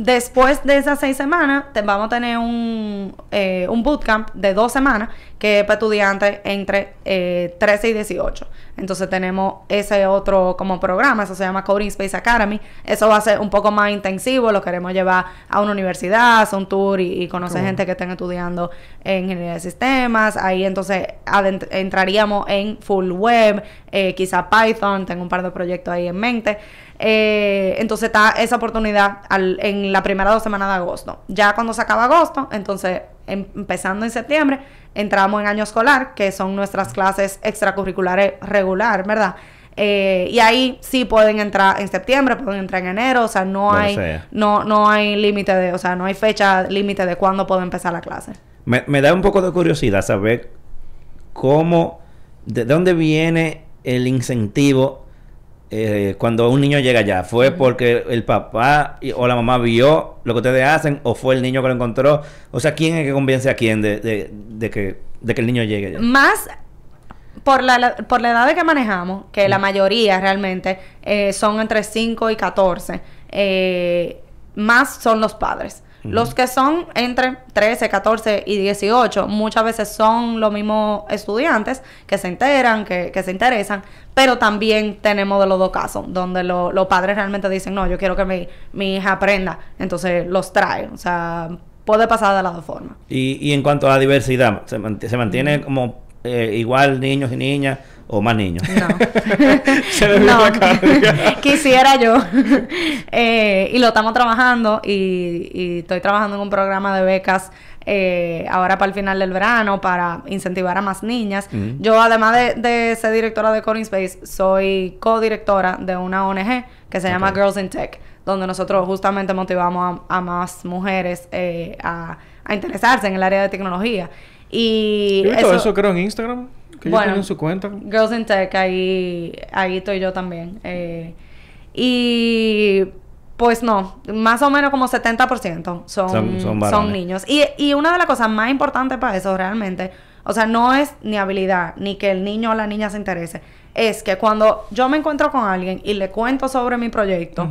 Después de esas seis semanas, te- vamos a tener un, eh, un bootcamp de dos semanas que es para estudiantes entre eh, 13 y 18. Entonces tenemos ese otro como programa, eso se llama Coding Space Academy. Eso va a ser un poco más intensivo, lo queremos llevar a una universidad, hacer un tour y, y conocer gente que estén estudiando en ingeniería de sistemas. Ahí entonces entraríamos en full web, eh, quizá Python, tengo un par de proyectos ahí en mente. Eh, entonces está esa oportunidad al- en la primera dos semanas de agosto. Ya cuando se acaba agosto, entonces em- empezando en septiembre, entramos en año escolar, que son nuestras clases extracurriculares regular, ¿verdad? Eh, y ahí sí pueden entrar en septiembre, pueden entrar en enero, o sea, no hay, sea. no, no hay límite de, o sea, no hay fecha límite de cuándo puede empezar la clase. Me, me da un poco de curiosidad saber cómo, de dónde viene el incentivo eh, cuando un niño llega allá. ¿Fue porque el papá y- o la mamá vio lo que ustedes hacen o fue el niño que lo encontró? O sea, ¿quién es que convence a quién de, de, de que, de que el niño llegue allá? Más por la, la- por la edad de que manejamos, que la mayoría realmente eh, son entre 5 y 14, eh, más son los padres. Los que son entre 13, 14 y 18 muchas veces son los mismos estudiantes que se enteran, que, que se interesan, pero también tenemos de los dos casos, donde lo- los padres realmente dicen, no, yo quiero que mi, mi hija aprenda, entonces los trae, o sea, puede pasar de las dos formas. Y, y en cuanto a la diversidad, ¿se, mant- se mantiene como eh, igual niños y niñas o más niños? No. Se le No. la. Quisiera yo. Eh, y lo estamos trabajando y, y estoy trabajando en un programa de becas eh, ahora para el final del verano para incentivar a más niñas. Yo además de, de ser directora de Coding Space, soy co-directora de una ONG que se llama. Girls in Tech, donde nosotros justamente motivamos a, a más mujeres eh, a, a interesarse en el área de tecnología. Y visto eso, creo, en Instagram. Que ellos Bueno. tienen su cuenta. Girls in Tech, ahí, ahí estoy yo también. Eh, y pues no, más o menos como 70% son, Son- son niños. Y, y una de las cosas más importantes para eso realmente, o sea, no es ni habilidad, ni que el niño o la niña se interese, es que cuando yo me encuentro con alguien y le cuento sobre mi proyecto.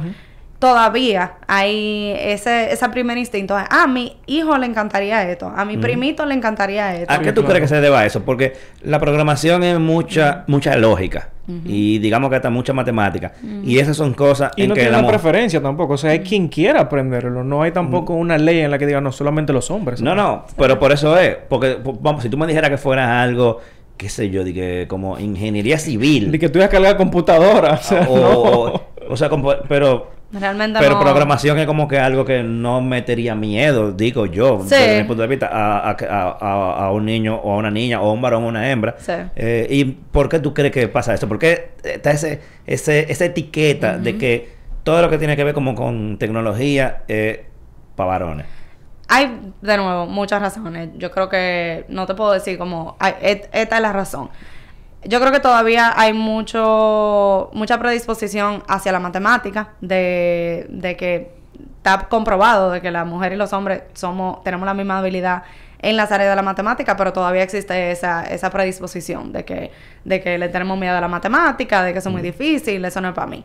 Todavía hay ese, ese primer instinto ah, a mi hijo le encantaría esto, a mi Ujú. primito le encantaría esto. ¿A qué tú claro. crees que se deba eso? Porque la programación es mucha mucha lógica y digamos que hasta mucha matemática. Y esas son cosas Y en no que tiene una preferencia tampoco. O sea, hay quien quiera aprenderlo. No hay tampoco una ley en la que diga, no, solamente los hombres. No, no, pero por eso es. Porque, po- vamos, si tú me dijeras que fuera algo, qué sé yo, de que como ingeniería civil. De que tú ibas a cargar computadora. O sea, o, no. o- o sea, como- pero Realmente pero no. programación es como que algo que no metería miedo, digo yo, Sí. desde mi punto de vista, a, a- a- un niño o a una niña o a un varón o una hembra. Sí. Eh, ¿Y por qué tú crees que pasa eso? ¿Por qué está ese, ese, esa etiqueta de que todo lo que tiene que ver como con tecnología es para varones? Hay, de nuevo, muchas razones. Yo creo que no te puedo decir como, "Ay, et- esta es la razón. Yo creo que todavía hay mucho mucha predisposición hacia la matemática, de, de que está comprobado de que las mujeres y los hombres somos tenemos la misma habilidad en las áreas de la matemática, pero todavía existe esa, esa predisposición de que, de que le tenemos miedo a la matemática, de que eso es muy difícil, eso no es para mí.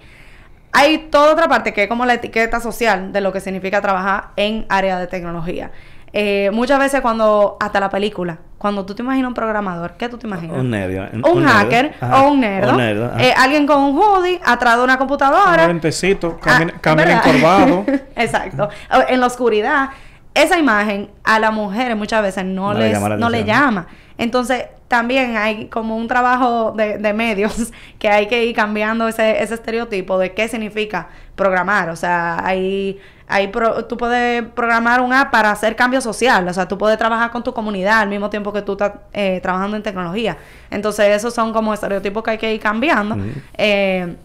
Hay toda otra parte que es como la etiqueta social de lo que significa trabajar en área de tecnología. Eh, muchas veces cuando, hasta la película, cuando tú te imaginas un programador, ¿qué tú te imaginas? Un nerdo. un, hacker Ajá. o un nerdo. Un nerdo, ajá. Eh, alguien con un hoodie atrás de una computadora. Un lentecito, camina, Ah, encorvado. Exacto. En la oscuridad, esa imagen a las mujeres muchas veces no, No le les, llama la no le llama. Entonces, también hay como un trabajo de, de medios que hay que ir cambiando ese, ese estereotipo de qué significa programar. O sea, hay, hay pro- tú puedes programar un app para hacer cambio social. O sea, tú puedes trabajar con tu comunidad al mismo tiempo que tú estás eh, trabajando en tecnología. Entonces, esos son como estereotipos que hay que ir cambiando. Eh,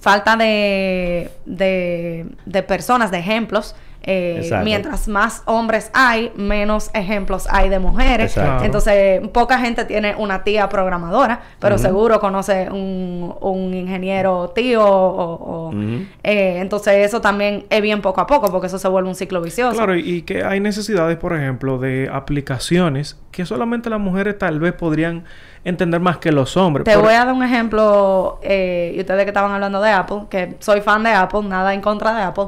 falta de, de, de personas, de ejemplos. Eh, mientras más hombres hay, menos ejemplos hay de mujeres. Exacto. Entonces, poca gente tiene una tía programadora, pero seguro conoce un, un ingeniero tío o... eh, entonces, eso también es bien poco a poco, porque eso se vuelve un ciclo vicioso. Claro, y, y que hay necesidades, por ejemplo, de aplicaciones que solamente las mujeres tal vez podrían entender más que los hombres. Te Por- voy a dar un ejemplo, eh, y ustedes que estaban hablando de Apple, que soy fan de Apple, nada en contra de Apple,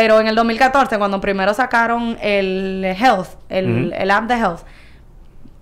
pero en el 2014, cuando primero sacaron el Health, el, el app de Health,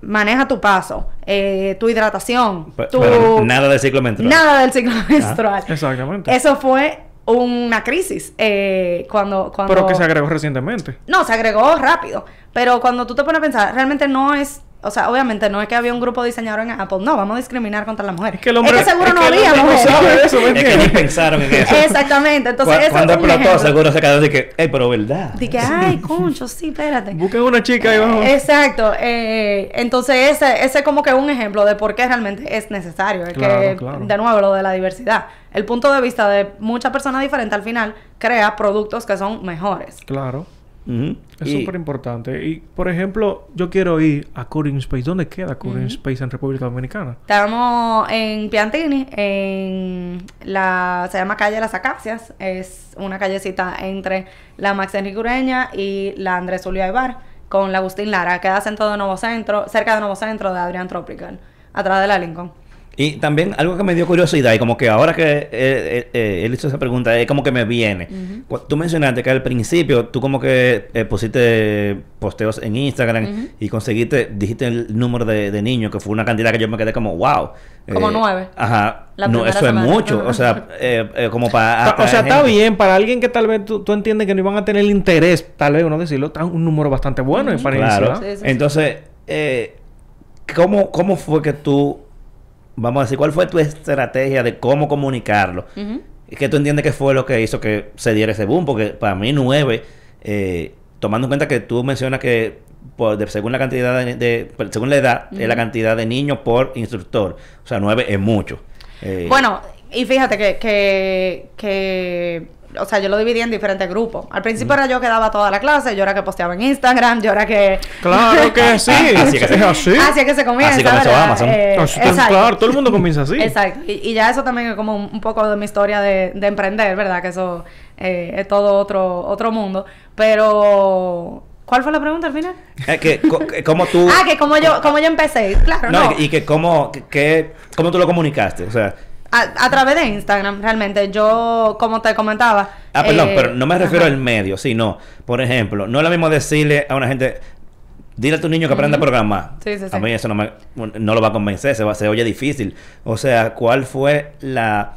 maneja tu paso, eh, tu hidratación, Pe- tu... Pero nada de ciclo menstrual. Nada del ciclo menstrual. Exactamente. Eso fue una crisis eh, cuando, cuando... Pero que se agregó recientemente. No, se agregó rápido. Pero cuando tú te pones a pensar, realmente no es. O sea, obviamente no es que había un grupo diseñador en Apple. No, vamos a discriminar contra las mujeres. Es que el hombre- Es que seguro es no que había no mujeres. sabe eso, ¿me Es que ni pensaron en eso. Exactamente. Entonces, eso Cuando explotó, seguro se quedó así que, ey, pero verdad. De que, ay, concho, sí, espérate. Busquen una chica ahí abajo. Exacto. eh, entonces, ese, ese es como que un ejemplo de por qué realmente es necesario. Es Claro, que, claro. de nuevo, lo de la diversidad. El punto de vista de muchas personas diferentes al final crea productos que son mejores. Claro. Es súper importante. Y, por ejemplo, yo quiero ir a Coding Space. ¿Dónde queda Coding Space en República Dominicana? Estamos en Piantini, en la se llama calle Las Acacias, es una callecita entre la Max Enrique Ureña y la Andrés Julio Aybar con la Agustín Lara, queda centro de Nuevo Centro, cerca de Nuevo Centro de Adrián Tropical, atrás de la Lincoln. Y también algo que me dio curiosidad, y como que ahora que eh, eh, eh, él hizo esa pregunta, es como que me viene. Tú mencionaste que al principio tú como que eh, pusiste posteos en Instagram y conseguiste, dijiste el número de, de niños, que fue una cantidad que yo me quedé como, wow. Como nueve. Ajá. La no, eso semana. es mucho. O sea, eh, eh, como para... O sea, está gente. bien para alguien que tal vez tú, tú entiendes que no iban a tener el interés, tal vez uno decirlo, está un número bastante bueno y para Claro. iniciar. Sí, sí, sí. Entonces, eh, ¿cómo, ¿cómo fue que tú, vamos a decir, cuál fue tu estrategia de cómo comunicarlo? ¿Y ¿Qué tú entiendes que fue lo que hizo que se diera ese boom? Porque para mí nueve, eh, tomando en cuenta que tú mencionas que por, de- según la cantidad de, según la edad, es la cantidad de niños por instructor. O sea, nueve es mucho. Eh, Bueno, y fíjate que, que, que, o sea, yo lo dividí en diferentes grupos. Al principio era yo que daba toda la clase, yo era que posteaba en Instagram, yo era que... Claro que sí. Así que se- es así. Así es que se comienza, Así comenzó. Amazon. Eh, Así exacto. claro, todo el mundo comienza así. Exacto. Y, y ya eso también es como un, un poco de mi historia de, de emprender, ¿verdad? Que eso eh, es todo otro, otro mundo. Pero... ¿Cuál fue la pregunta al final? eh, que, que ¿Cómo tú... Ah, que como yo, como yo empecé. Claro, no, no. y, y que cómo, que, que- cómo tú lo comunicaste. O sea... A, a través de Instagram, realmente. Yo, como te comentaba... Ah, perdón, eh, pero no me refiero ajá. al medio, sino, por ejemplo, no es lo mismo decirle a una gente, dile a tu niño que aprenda a programar. Sí, sí, A sí. mí eso no, me, no lo va a convencer, se, va, se oye difícil. O sea, ¿cuál fue la,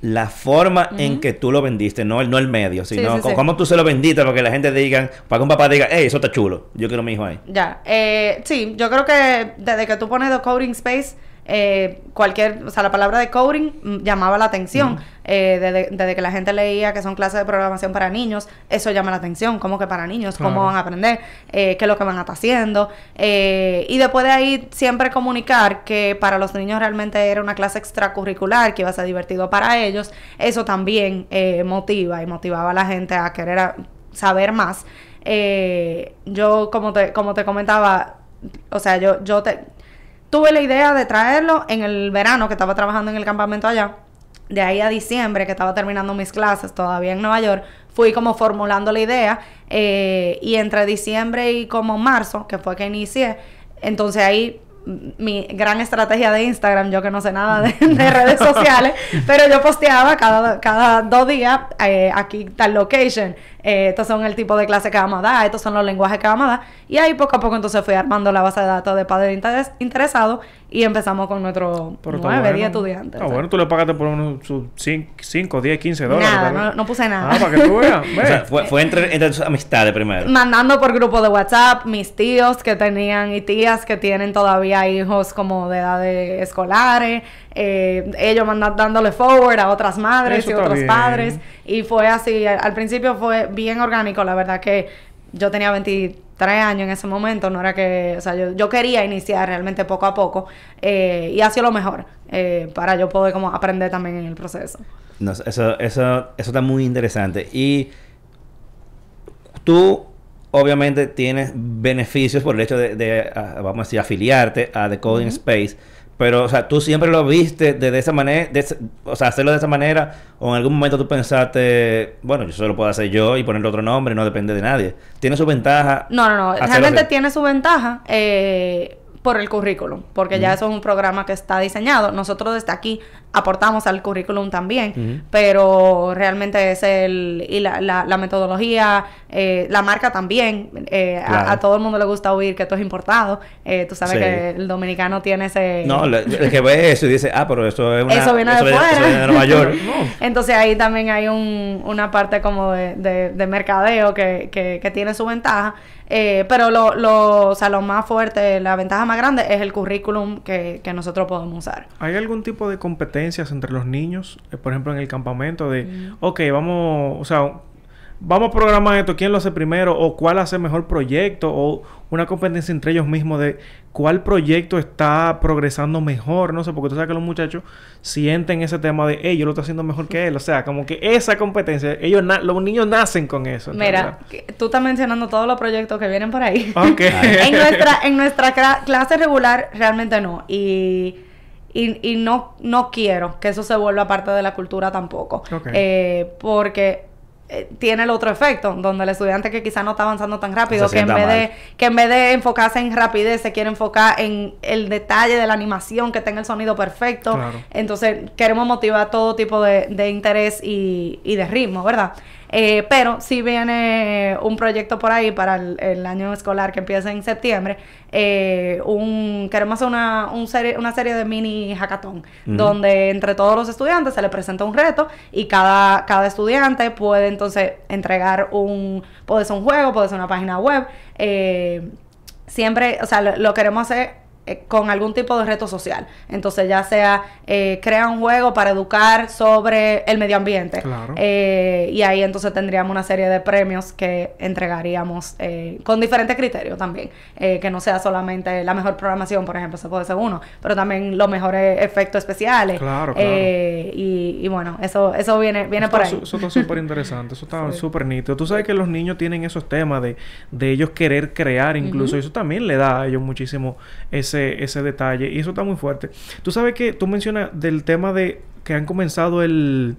la forma en que tú lo vendiste? No el, no el medio, sino cómo tú se lo vendiste para que la gente diga, para que un papá diga, hey, eso está chulo, yo quiero a mi hijo ahí. Ya, eh, sí, yo creo que desde que tú pones The Coding Space, eh, cualquier, o sea, la palabra de coding mm, llamaba la atención. Eh, desde, desde que la gente leía que son clases de programación para niños, eso llama la atención, como que para niños, cómo Claro. van a aprender, eh, qué es lo que van a estar haciendo. Eh, y después de ahí siempre comunicar que para los niños realmente era una clase extracurricular, que iba a ser divertido para ellos. Eso también motiva y motivaba a la gente a querer a- saber más. Eh, yo, como te, como te comentaba, o sea, yo, yo te, tuve la idea de traerlo en el verano que estaba trabajando en el campamento allá. De ahí a diciembre, que estaba terminando mis clases todavía en Nueva York, fui como formulando la idea. eh, y entre diciembre y como marzo, que fue que inicié, entonces ahí mi gran estrategia de Instagram, yo que no sé nada de, de redes sociales, pero yo posteaba cada, cada dos días, eh, aquí está el location, eh, estos son el tipo de clase que vamos a dar, estos son los lenguajes que vamos a dar, y ahí poco a poco entonces fui armando la base de datos de padres interes- interesados y empezamos con nuestros Pero está 9, bueno. 10 estudiantes. O sea. bueno, tú le pagaste por unos 5, 10, 15 dólares. Nada, tal no, no puse nada. Ah, para que tú veas. O sea, fue, fue entre, entre tus amistades primero. mandando por grupo de WhatsApp, mis tíos que tenían y tías que tienen todavía hijos como de edades escolares, eh, ellos mandan dándole forward a otras madres Eso y otros bien. padres y fue así, al, al principio fue bien orgánico, la verdad que yo tenía 23 años en ese momento, no era que, o sea, yo, yo quería iniciar realmente poco a poco eh, y ha sido lo mejor eh, para yo poder como aprender también en el proceso. No, eso, eso, eso está muy interesante. Y tú, obviamente, tienes beneficios por el hecho de, de, ah, vamos a decir, afiliarte a The Coding Space. Pero, o sea, tú siempre lo viste de, de esa manera, de o sea, hacerlo de esa manera, o en algún momento tú pensaste, bueno, yo solo puedo hacer yo y ponerle otro nombre, no depende de nadie. Tiene su ventaja. No, no, no. Realmente tiene su ventaja eh, por el currículum, porque ya eso es un programa que está diseñado. Nosotros desde aquí aportamos al currículum también, pero realmente es el y la, la, la metodología, eh, la marca también. eh, a- Claro. a, todo el mundo le gusta oír que esto es importado. Eh, tú sabes Sí. que el dominicano tiene ese... No, le- el que ve eso y dice, ah, pero eso es una... eso viene de viene- fuera. eso viene de Nueva York. Entonces ahí también hay un, una parte como de, de, de mercadeo que, que, que tiene su ventaja. Eh, pero lo, lo, o sea, lo más fuerte, la ventaja más grande es el currículum que, que nosotros podemos usar. ¿Hay algún tipo de competencias entre los niños? Eh, por ejemplo, en el campamento de, Mm. ok, vamos, o sea, vamos a programar esto, quién lo hace primero o cuál hace mejor proyecto o una competencia entre ellos mismos de cuál proyecto está progresando mejor, no sé, porque tú sabes que los muchachos sienten ese tema de, hey, yo lo estoy haciendo mejor que él, o sea, como que esa competencia, ellos na- los niños nacen con eso. Mira, que- tú estás mencionando todos los proyectos que vienen por ahí. Ok. en nuestra, en nuestra cla- clase regular realmente no. Y, y, y no, no quiero que eso se vuelva parte de la cultura tampoco. Eh, porque eh, tiene el otro efecto, donde el estudiante que quizá no está avanzando tan rápido, que en, vez de, que en vez de enfocarse en rapidez, se quiere enfocar en el detalle de la animación, que tenga el sonido perfecto. Claro. Entonces, queremos motivar todo tipo de, de interés y, y de ritmo, ¿verdad? Eh, pero si viene un proyecto por ahí para el, el año escolar que empieza en septiembre. eh, un, queremos hacer una, un serie, una serie de mini hackathon, donde entre todos los estudiantes se les presenta un reto y cada, cada estudiante puede entonces entregar un, puede ser un juego, puede ser una página web. eh, siempre, o sea, lo, lo queremos hacer eh, con algún tipo de reto social. Entonces, ya sea eh, crea un juego para educar sobre el medio ambiente. Claro. Eh, y ahí entonces tendríamos una serie de premios que entregaríamos eh, con diferentes criterios también. Que no sea solamente la mejor programación, por ejemplo, se puede ser uno, pero también los mejores efectos especiales. Claro, claro. Y, y bueno, eso, eso viene, viene por ahí. su- Eso está súper interesante, eso está Sí. súper nítido. Tú sabes que los niños tienen esos temas de, de ellos querer crear incluso, y eso también le da a ellos muchísimo ese, ese detalle, y eso está muy fuerte. Tú sabes que tú mencionas del tema de que han comenzado el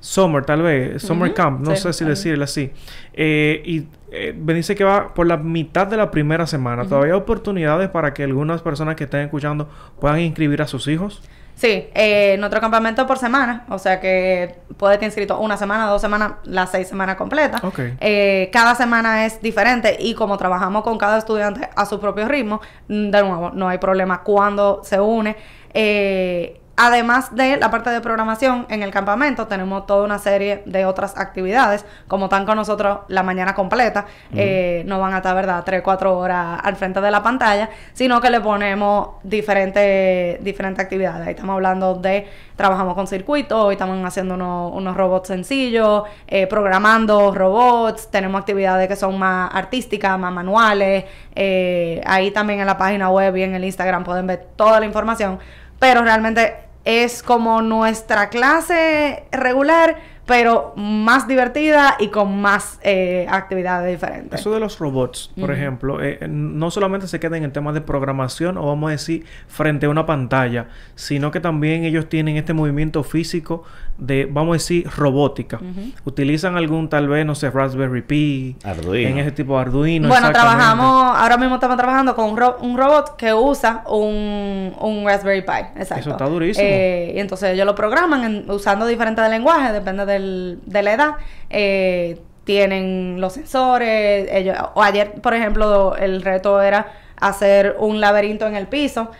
summer, tal vez, summer camp, no sí, sé si ujú. decirle así, Eh, y eh, me dice que va por la mitad de la primera semana. ¿Todavía hay oportunidades para que algunas personas que estén escuchando puedan inscribir a sus hijos? Sí, eh, nuestro campamento es por semana, o sea que puede estar inscrito una semana, dos semanas, las seis semanas completas. Ok. Eh, cada semana es diferente y como trabajamos con cada estudiante a su propio ritmo, mm, de nuevo, no hay problema cuando se une. Eh, Además de la parte de programación, en el campamento tenemos toda una serie de otras actividades, como están con nosotros la mañana completa, eh, no van a estar, ¿verdad?, 3, 4 horas al frente de la pantalla, sino que le ponemos diferentes diferentes actividades. Ahí estamos hablando de, trabajamos con circuitos, hoy estamos haciendo unos, unos robots sencillos, eh, programando robots, tenemos actividades que son más artísticas, más manuales, eh, ahí también en la página web y en el Instagram pueden ver toda la información, pero realmente es como nuestra clase regular, pero más divertida y con más eh, actividades diferentes. Eso de los robots, por ejemplo, eh, no solamente se quedan en temas de programación o vamos a decir frente a una pantalla, sino que también ellos tienen este movimiento físico de, vamos a decir, robótica. Utilizan algún tal vez, no sé, Raspberry Pi, Arduino. en ese tipo de Arduino. Bueno, trabajamos, ahora mismo estamos trabajando con un, ro- un robot que usa un, un Raspberry Pi. Exacto. Eso está durísimo. Eh, y entonces ellos lo programan en- usando diferentes lenguajes, depende de la edad. Eh, tienen los sensores. Ellos, o ayer, por ejemplo, el reto era hacer un laberinto en el piso,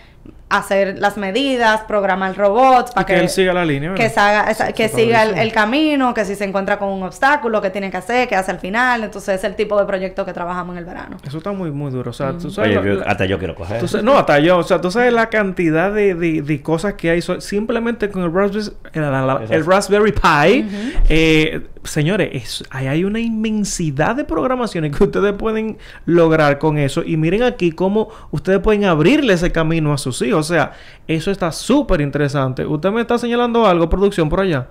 hacer las medidas, programar robots Y para que, él siga la línea. que, ¿verdad? saga- esa- que siga el, camino, que si se encuentra con un obstáculo, que tiene que hacer, que hace al final. Entonces es el tipo de proyecto que trabajamos en el verano. Eso está muy, muy duro. O sea, tú sabes... Oye, yo- hasta yo quiero coger. tú sabes- no, hasta yo. O sea, tú sabes la cantidad de, de, de cosas que hay. so- simplemente con el Raspberry, el. Raspberry Pi. eh, señores, es- ahí hay una inmensidad de programaciones que ustedes pueden lograr con eso. Y miren aquí cómo ustedes pueden abrirle ese camino a sus hijos. O sea, eso está súper interesante. ¿Usted me está señalando algo, producción, por allá?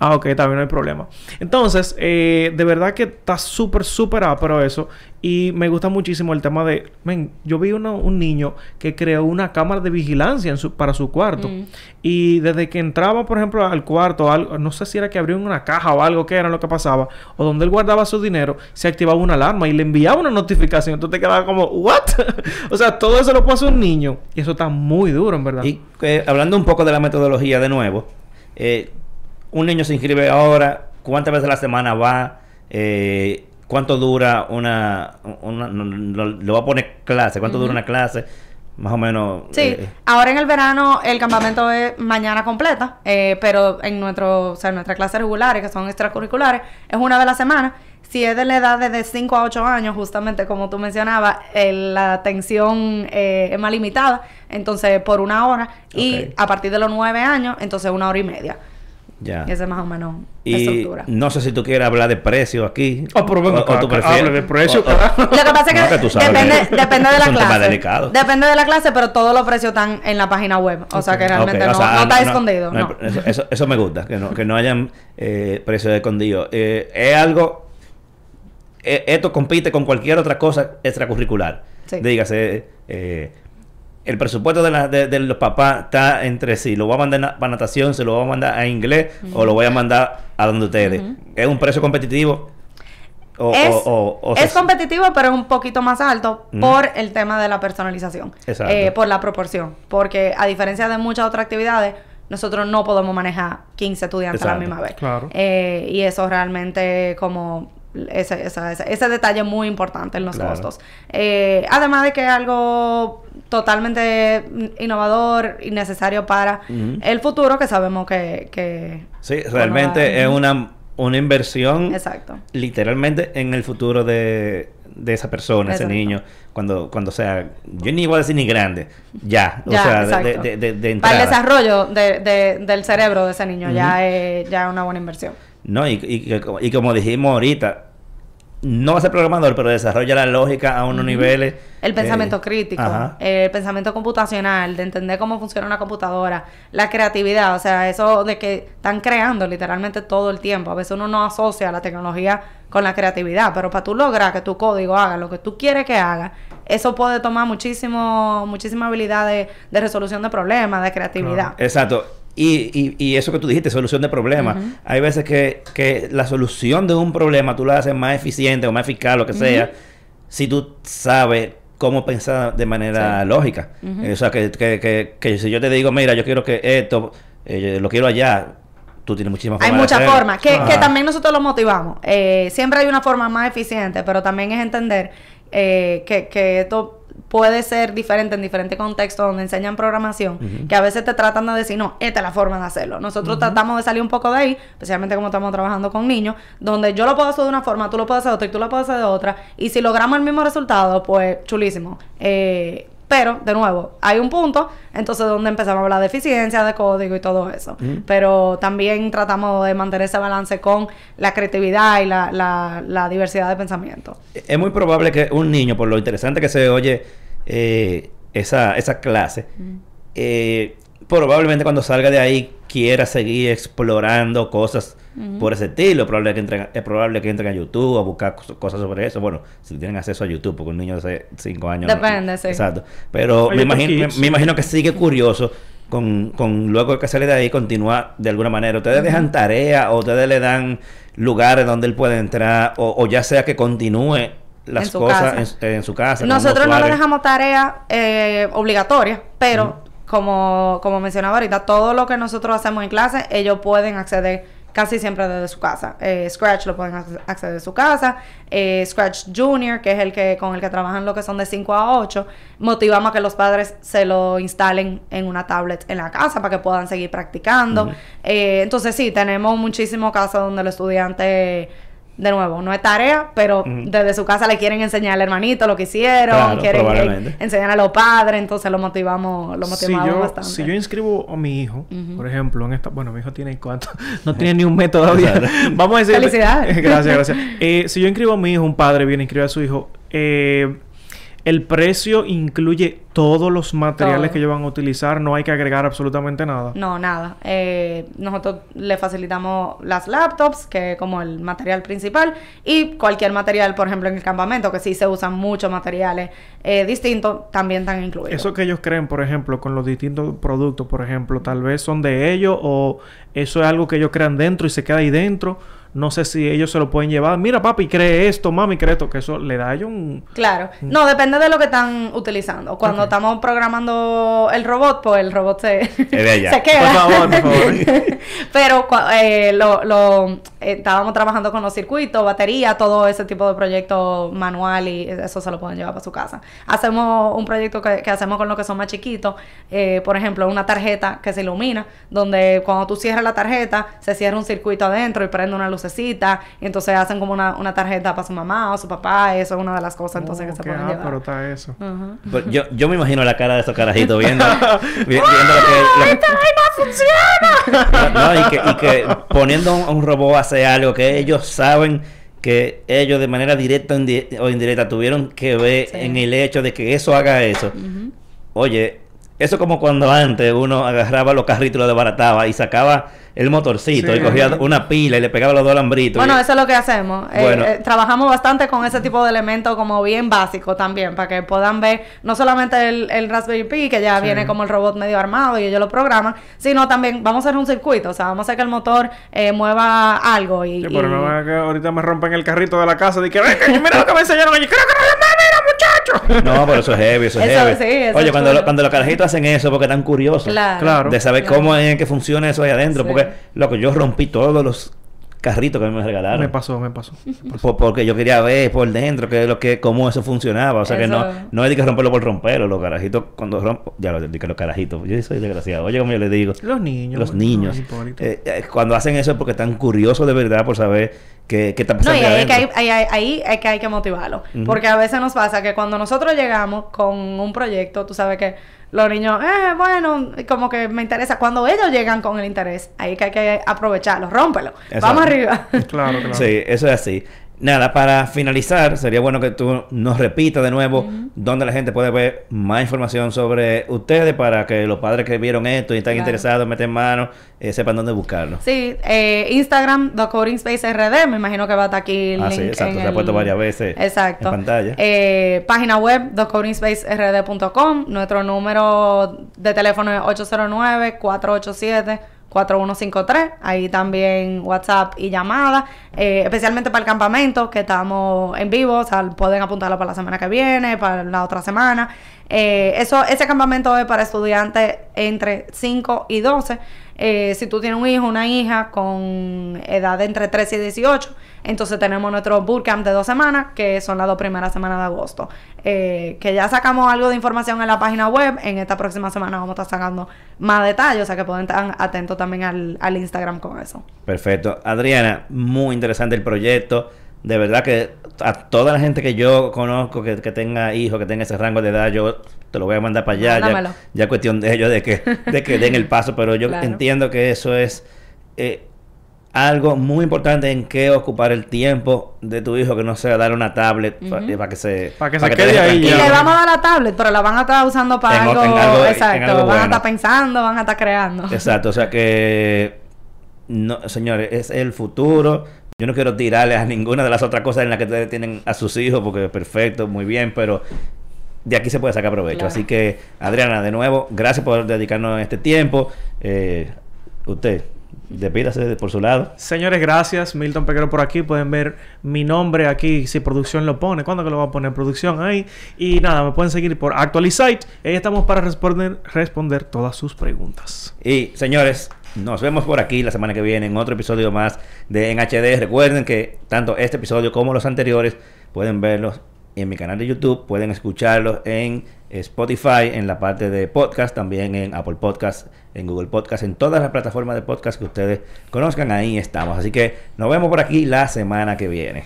Ah, ok, también no hay problema. Entonces, eh, de verdad que está súper, súper pero eso. Y me gusta muchísimo el tema de... Men, yo vi uno- un niño que creó una cámara de vigilancia en su- para su cuarto. Mm. Y desde que entraba, por ejemplo, al cuarto, algo, no sé si era que abrió una caja o algo que era lo que pasaba, o donde él guardaba su dinero, se activaba una alarma y le enviaba una notificación. Tú te quedabas como, ¿what? o sea, todo eso lo puede hacer un niño. Y eso está muy duro, en verdad. Y eh, hablando un poco de la metodología de nuevo, eh, un niño se inscribe ahora, ¿cuántas veces a la semana va? Eh, ¿Cuánto dura una, una no, le voy a poner clase, cuánto dura una clase? Más o menos. Sí, eh, ahora en el verano el campamento es mañana completa, eh, pero en nuestro, o sea, en nuestras clases regulares, que son extracurriculares, es una vez a la semana. Si es de la edad de 5 a 8 años, justamente como tú mencionabas, eh, la atención eh, es más limitada, entonces por una hora, y a partir de los 9 años, entonces una hora y media. Ya. Esa es más o menos la Y estructura. no sé si tú quieres hablar de precio aquí. Pero ven o, o tú prefieres- hable de precio, o- o- carajo. Lo que pasa es que, No, que tú sabes depende, que depende de es la clase. delicado. Depende de la clase, pero todos los precios están en la página web. O sea que realmente o no, sea, no está no- escondido. no hay- no. Eso, eso, eso me gusta, que no, que no hayan eh, precios escondidos. Eh, es algo. eh, esto compite con cualquier otra cosa extracurricular. Sí. Dígase, eh, el presupuesto de, la- de- de los papás está entre sí. Lo voy a mandar para natación, se lo voy a mandar a inglés o lo voy a mandar a donde ustedes. ¿Es un precio competitivo? O, es o- o- o es se- competitivo, pero es un poquito más alto por el tema de la personalización. Exacto. Eh, por la proporción. Porque a diferencia de muchas otras actividades, nosotros no podemos manejar 15 estudiantes a la misma vez. Claro. Eh, y eso realmente como... Ese, esa- ese, ese detalle muy importante en los Claro. costos. Eh, además de que es algo totalmente innovador y necesario para el futuro, que sabemos que... que Sí, realmente es una, una inversión Exacto. literalmente en el futuro de, de esa persona, ese niño, cuando, cuando sea, yo ni voy a decir ni grande, ya, o Ya, sea, de, de, de, de Para el desarrollo de, de- del cerebro de ese niño ya, es, ya es una buena inversión. No, y, y, y como- y como dijimos ahorita, no va a ser programador, pero desarrolla la lógica a unos niveles. El pensamiento eh, crítico, ajá. el pensamiento computacional, de entender cómo funciona una computadora, la creatividad, o sea, eso de que están creando literalmente todo el tiempo. A veces uno no asocia la tecnología con la creatividad, pero para tú lograr que tu código haga lo que tú quieres que haga, eso puede tomar muchísimo, muchísima habilidad de, de resolución de problemas, de creatividad. Exacto. Y, y, y eso que tú dijiste, solución de problemas. Ujú. Hay veces que, que la solución de un problema tú la haces más eficiente o más eficaz, lo que sea, si tú sabes cómo pensar de manera Sí. lógica. Ujú. O sea, que, que, que, que si yo te digo, mira, yo quiero que esto, eh, lo quiero allá, tú tienes muchísimas Hay formas de muchas formas, que, que también nosotros lo motivamos. Eh, siempre hay una forma más eficiente, pero también es entender eh, que, que esto puede ser diferente en diferentes contextos donde enseñan programación, que a veces te tratan de decir, no, esta es la forma de hacerlo. Nosotros tratamos de salir un poco de ahí, especialmente como estamos trabajando con niños, donde yo lo puedo hacer de una forma, tú lo puedes hacer de otra y tú lo puedes hacer de otra, y si logramos el mismo resultado, pues chulísimo. Eh, pero, de nuevo, hay un punto, entonces donde empezamos a hablar de eficiencia, de código y todo eso. Pero también tratamos de mantener ese balance con la creatividad y la, la, la diversidad de pensamiento. Es muy probable que un niño, por lo interesante que se oye eh, esa, esa clase, eh, probablemente cuando salga de ahí quiera seguir explorando cosas por ese estilo. Probable que entren, es probable que entren a YouTube a buscar cos- cosas sobre eso. Bueno, si tienen acceso a YouTube, porque un niño de 5 años... no- Depende, sí. Exacto. Pero me imagino, me, imagino que sigue curioso con, con luego que sale de ahí continuar de alguna manera. Ustedes dejan tarea o ustedes le dan lugares donde él puede entrar o, o ya sea que continúe las En su cosas en, en su casa. Nosotros no le dejamos tarea eh, obligatoria, pero como, como mencionaba ahorita, todo lo que nosotros hacemos en clase, ellos pueden acceder casi siempre desde su casa. Eh, Scratch lo pueden ac- acceder de su casa. Eh, Scratch Junior, que es el que con el que trabajan lo que son de 5 a 8, motivamos a que los padres se lo instalen en una tablet en la casa para que puedan seguir practicando. Eh, entonces sí, tenemos muchísimos casos donde el estudiante, de nuevo, no es tarea, pero desde su casa le quieren enseñar al hermanito lo que hicieron, Claro, quieren eh, probablemente. enseñar a los padres, entonces lo motivamos, lo si motivamos yo, bastante. si yo inscribo a mi hijo, por ejemplo, en esta... Bueno, mi hijo tiene cuánto... No tiene ni un mes todavía. Vamos a decir... Felicidades. gracias, gracias. Eh, si yo inscribo a mi hijo, un padre viene a inscribir a su hijo, eh, el precio incluye todos los materiales Todo. que ellos van a utilizar, no hay que agregar absolutamente nada. No, nada. Eh, nosotros le facilitamos las laptops, que es como el material principal, y cualquier material, por ejemplo, en el campamento, que sí se usan muchos materiales eh, distintos, también están incluidos. Eso que ellos creen, por ejemplo, con los distintos productos, por ejemplo, tal vez son de ellos o eso es algo que ellos crean dentro y se queda ahí dentro. No sé si ellos se lo pueden llevar. Mira, papi, cree esto, mami, cree esto. Que eso le da a ellos un... Claro. No, depende de lo que están utilizando. Cuando estamos programando el robot, pues el robot se, de allá. se queda. Por favor, por favor. Pero eh, lo, lo- estábamos trabajando con los circuitos, batería, todo ese tipo de proyectos manual y eso se lo pueden llevar para su casa. Hacemos un proyecto que, que hacemos con los que son más chiquitos, eh, por ejemplo, una tarjeta que se ilumina, donde cuando tú cierras la tarjeta, se cierra un circuito adentro y prende una lucecita, y entonces hacen como una, una tarjeta para su mamá o su papá, eso es una de las cosas entonces Oh, que se pueden llevar. está eso. Ujú. Pues yo, yo me imagino la cara de estos carajitos viendo, vi- viendo lo que... lo- No, no, y, que, y que poniendo a un robot a hacer algo que ellos saben que ellos de manera directa o indi- o indirecta tuvieron que ver Sí. en el hecho de que eso haga eso. Oye, Eso como cuando antes uno agarraba los carritos y los desbarataba y sacaba el motorcito Sí. y cogía una pila y le pegaba los dos alambritos. Bueno, Y- eso es lo que hacemos. Eh, Bueno. eh, trabajamos bastante con ese tipo de elementos como bien básicos también, para que puedan ver no solamente el, el Raspberry Pi, que ya Sí. viene como el robot medio armado y ellos lo programan, sino también vamos a hacer un circuito, o sea, vamos a hacer que el motor eh, mueva algo y... Sí, pero y- no que ahorita me rompen el carrito de la casa de que, "Ven, que mira lo que me enseñaron allí. Creo que no muchacho. No, pero eso es heavy, eso es Eso, heavy. sí, eso Oye, es cuando, lo- cuando los carajitos hacen eso porque están curiosos Claro. Claro. de saber Claro. cómo es que funciona eso ahí adentro. Sí. Porque, loco, yo rompí todos los carritos que me regalaron. Me pasó, me pasó. Por- porque yo quería ver por dentro que lo que cómo eso funcionaba. O sea que no, no es de que romperlo por romperlo. Los carajitos, cuando rompo, ya lo dije, los carajitos. Yo soy desgraciado. Oye, como yo le digo. Los niños. Los niños. no. Eh, eh, cuando hacen eso es porque están curiosos de verdad por saber qué, qué está No, pasando. y ahí que hay, ahí, ahí- ahí es que hay que motivarlo. Porque a veces nos pasa que cuando nosotros llegamos con un proyecto, tú sabes que los niños, eh, bueno, como que me interesa. Cuando ellos llegan con el interés, ahí es que hay que aprovecharlo, rómpelo. Exacto. Vamos arriba. Claro, claro. Sí, eso es así. Nada, para finalizar, sería bueno que tú nos repitas de nuevo dónde la gente puede ver más información sobre ustedes para que los padres que vieron esto y están Claro. interesados en meter mano eh, sepan dónde buscarlo. Sí, eh, Instagram, The Coding Space RD, me imagino que va a estar aquí el Ah, link sí, exacto, en se ha puesto varias veces Exacto. en pantalla. Eh, página web, thecodingspacerd.com. Nuestro número de teléfono es 809-487-4153. Ahí también WhatsApp y llamada. Eh, especialmente para el campamento, que estamos en vivo. O sea, pueden apuntarlo para la semana que viene, para la otra semana. Eh, eso, ese campamento es para estudiantes entre 5 y 12. Eh, si tú tienes un hijo, una hija con edad de entre 13 y 18, entonces tenemos nuestro bootcamp de dos semanas, que son las dos primeras semanas de agosto. Eh, que ya sacamos algo de información en la página web. En esta próxima semana vamos a estar sacando más detalles, o sea que pueden estar atentos también al, al Instagram con eso. Perfecto. Adriana, muy interesante el proyecto. De verdad que a toda la gente que yo conozco que, que tenga hijos, que tenga ese rango de edad, yo te lo voy a mandar para allá. Ya, Mándamelo. ya cuestión de ellos de que, de que den el paso. Pero yo Claro. entiendo que eso es eh, algo muy importante en que ocupar el tiempo de tu hijo, que no sea dar una tablet para que se, Pa' que pa' se quede ahí Y le vamos a dar la tablet, pero la van a estar usando para En algo, en algo- en exacto. algo van a estar pensando, van a estar creando. Exacto, o sea que, no, señores, es el futuro. Yo no quiero tirarles a ninguna de las otras cosas en las que ustedes tienen a sus hijos, porque perfecto, muy bien, pero de aquí se puede sacar provecho. Claro. Así que, Adriana, de nuevo, gracias por dedicarnos este tiempo. Eh, usted, despídase por su lado. Señores, gracias. Milton Peguero por aquí. Pueden ver mi nombre aquí si producción lo pone. ¿Cuándo que lo va a poner producción ahí? Y nada, me pueden seguir por Actualizate. Ahí estamos para responder, responder todas sus preguntas. Y, señores, nos vemos por aquí la semana que viene en otro episodio más de En HD. Recuerden que tanto este episodio como los anteriores pueden verlos en mi canal de YouTube, pueden escucharlos en Spotify, en la parte de podcast, también en Apple Podcast, en Google Podcast, en todas las plataformas de podcast que ustedes conozcan, ahí estamos. Así que nos vemos por aquí la semana que viene.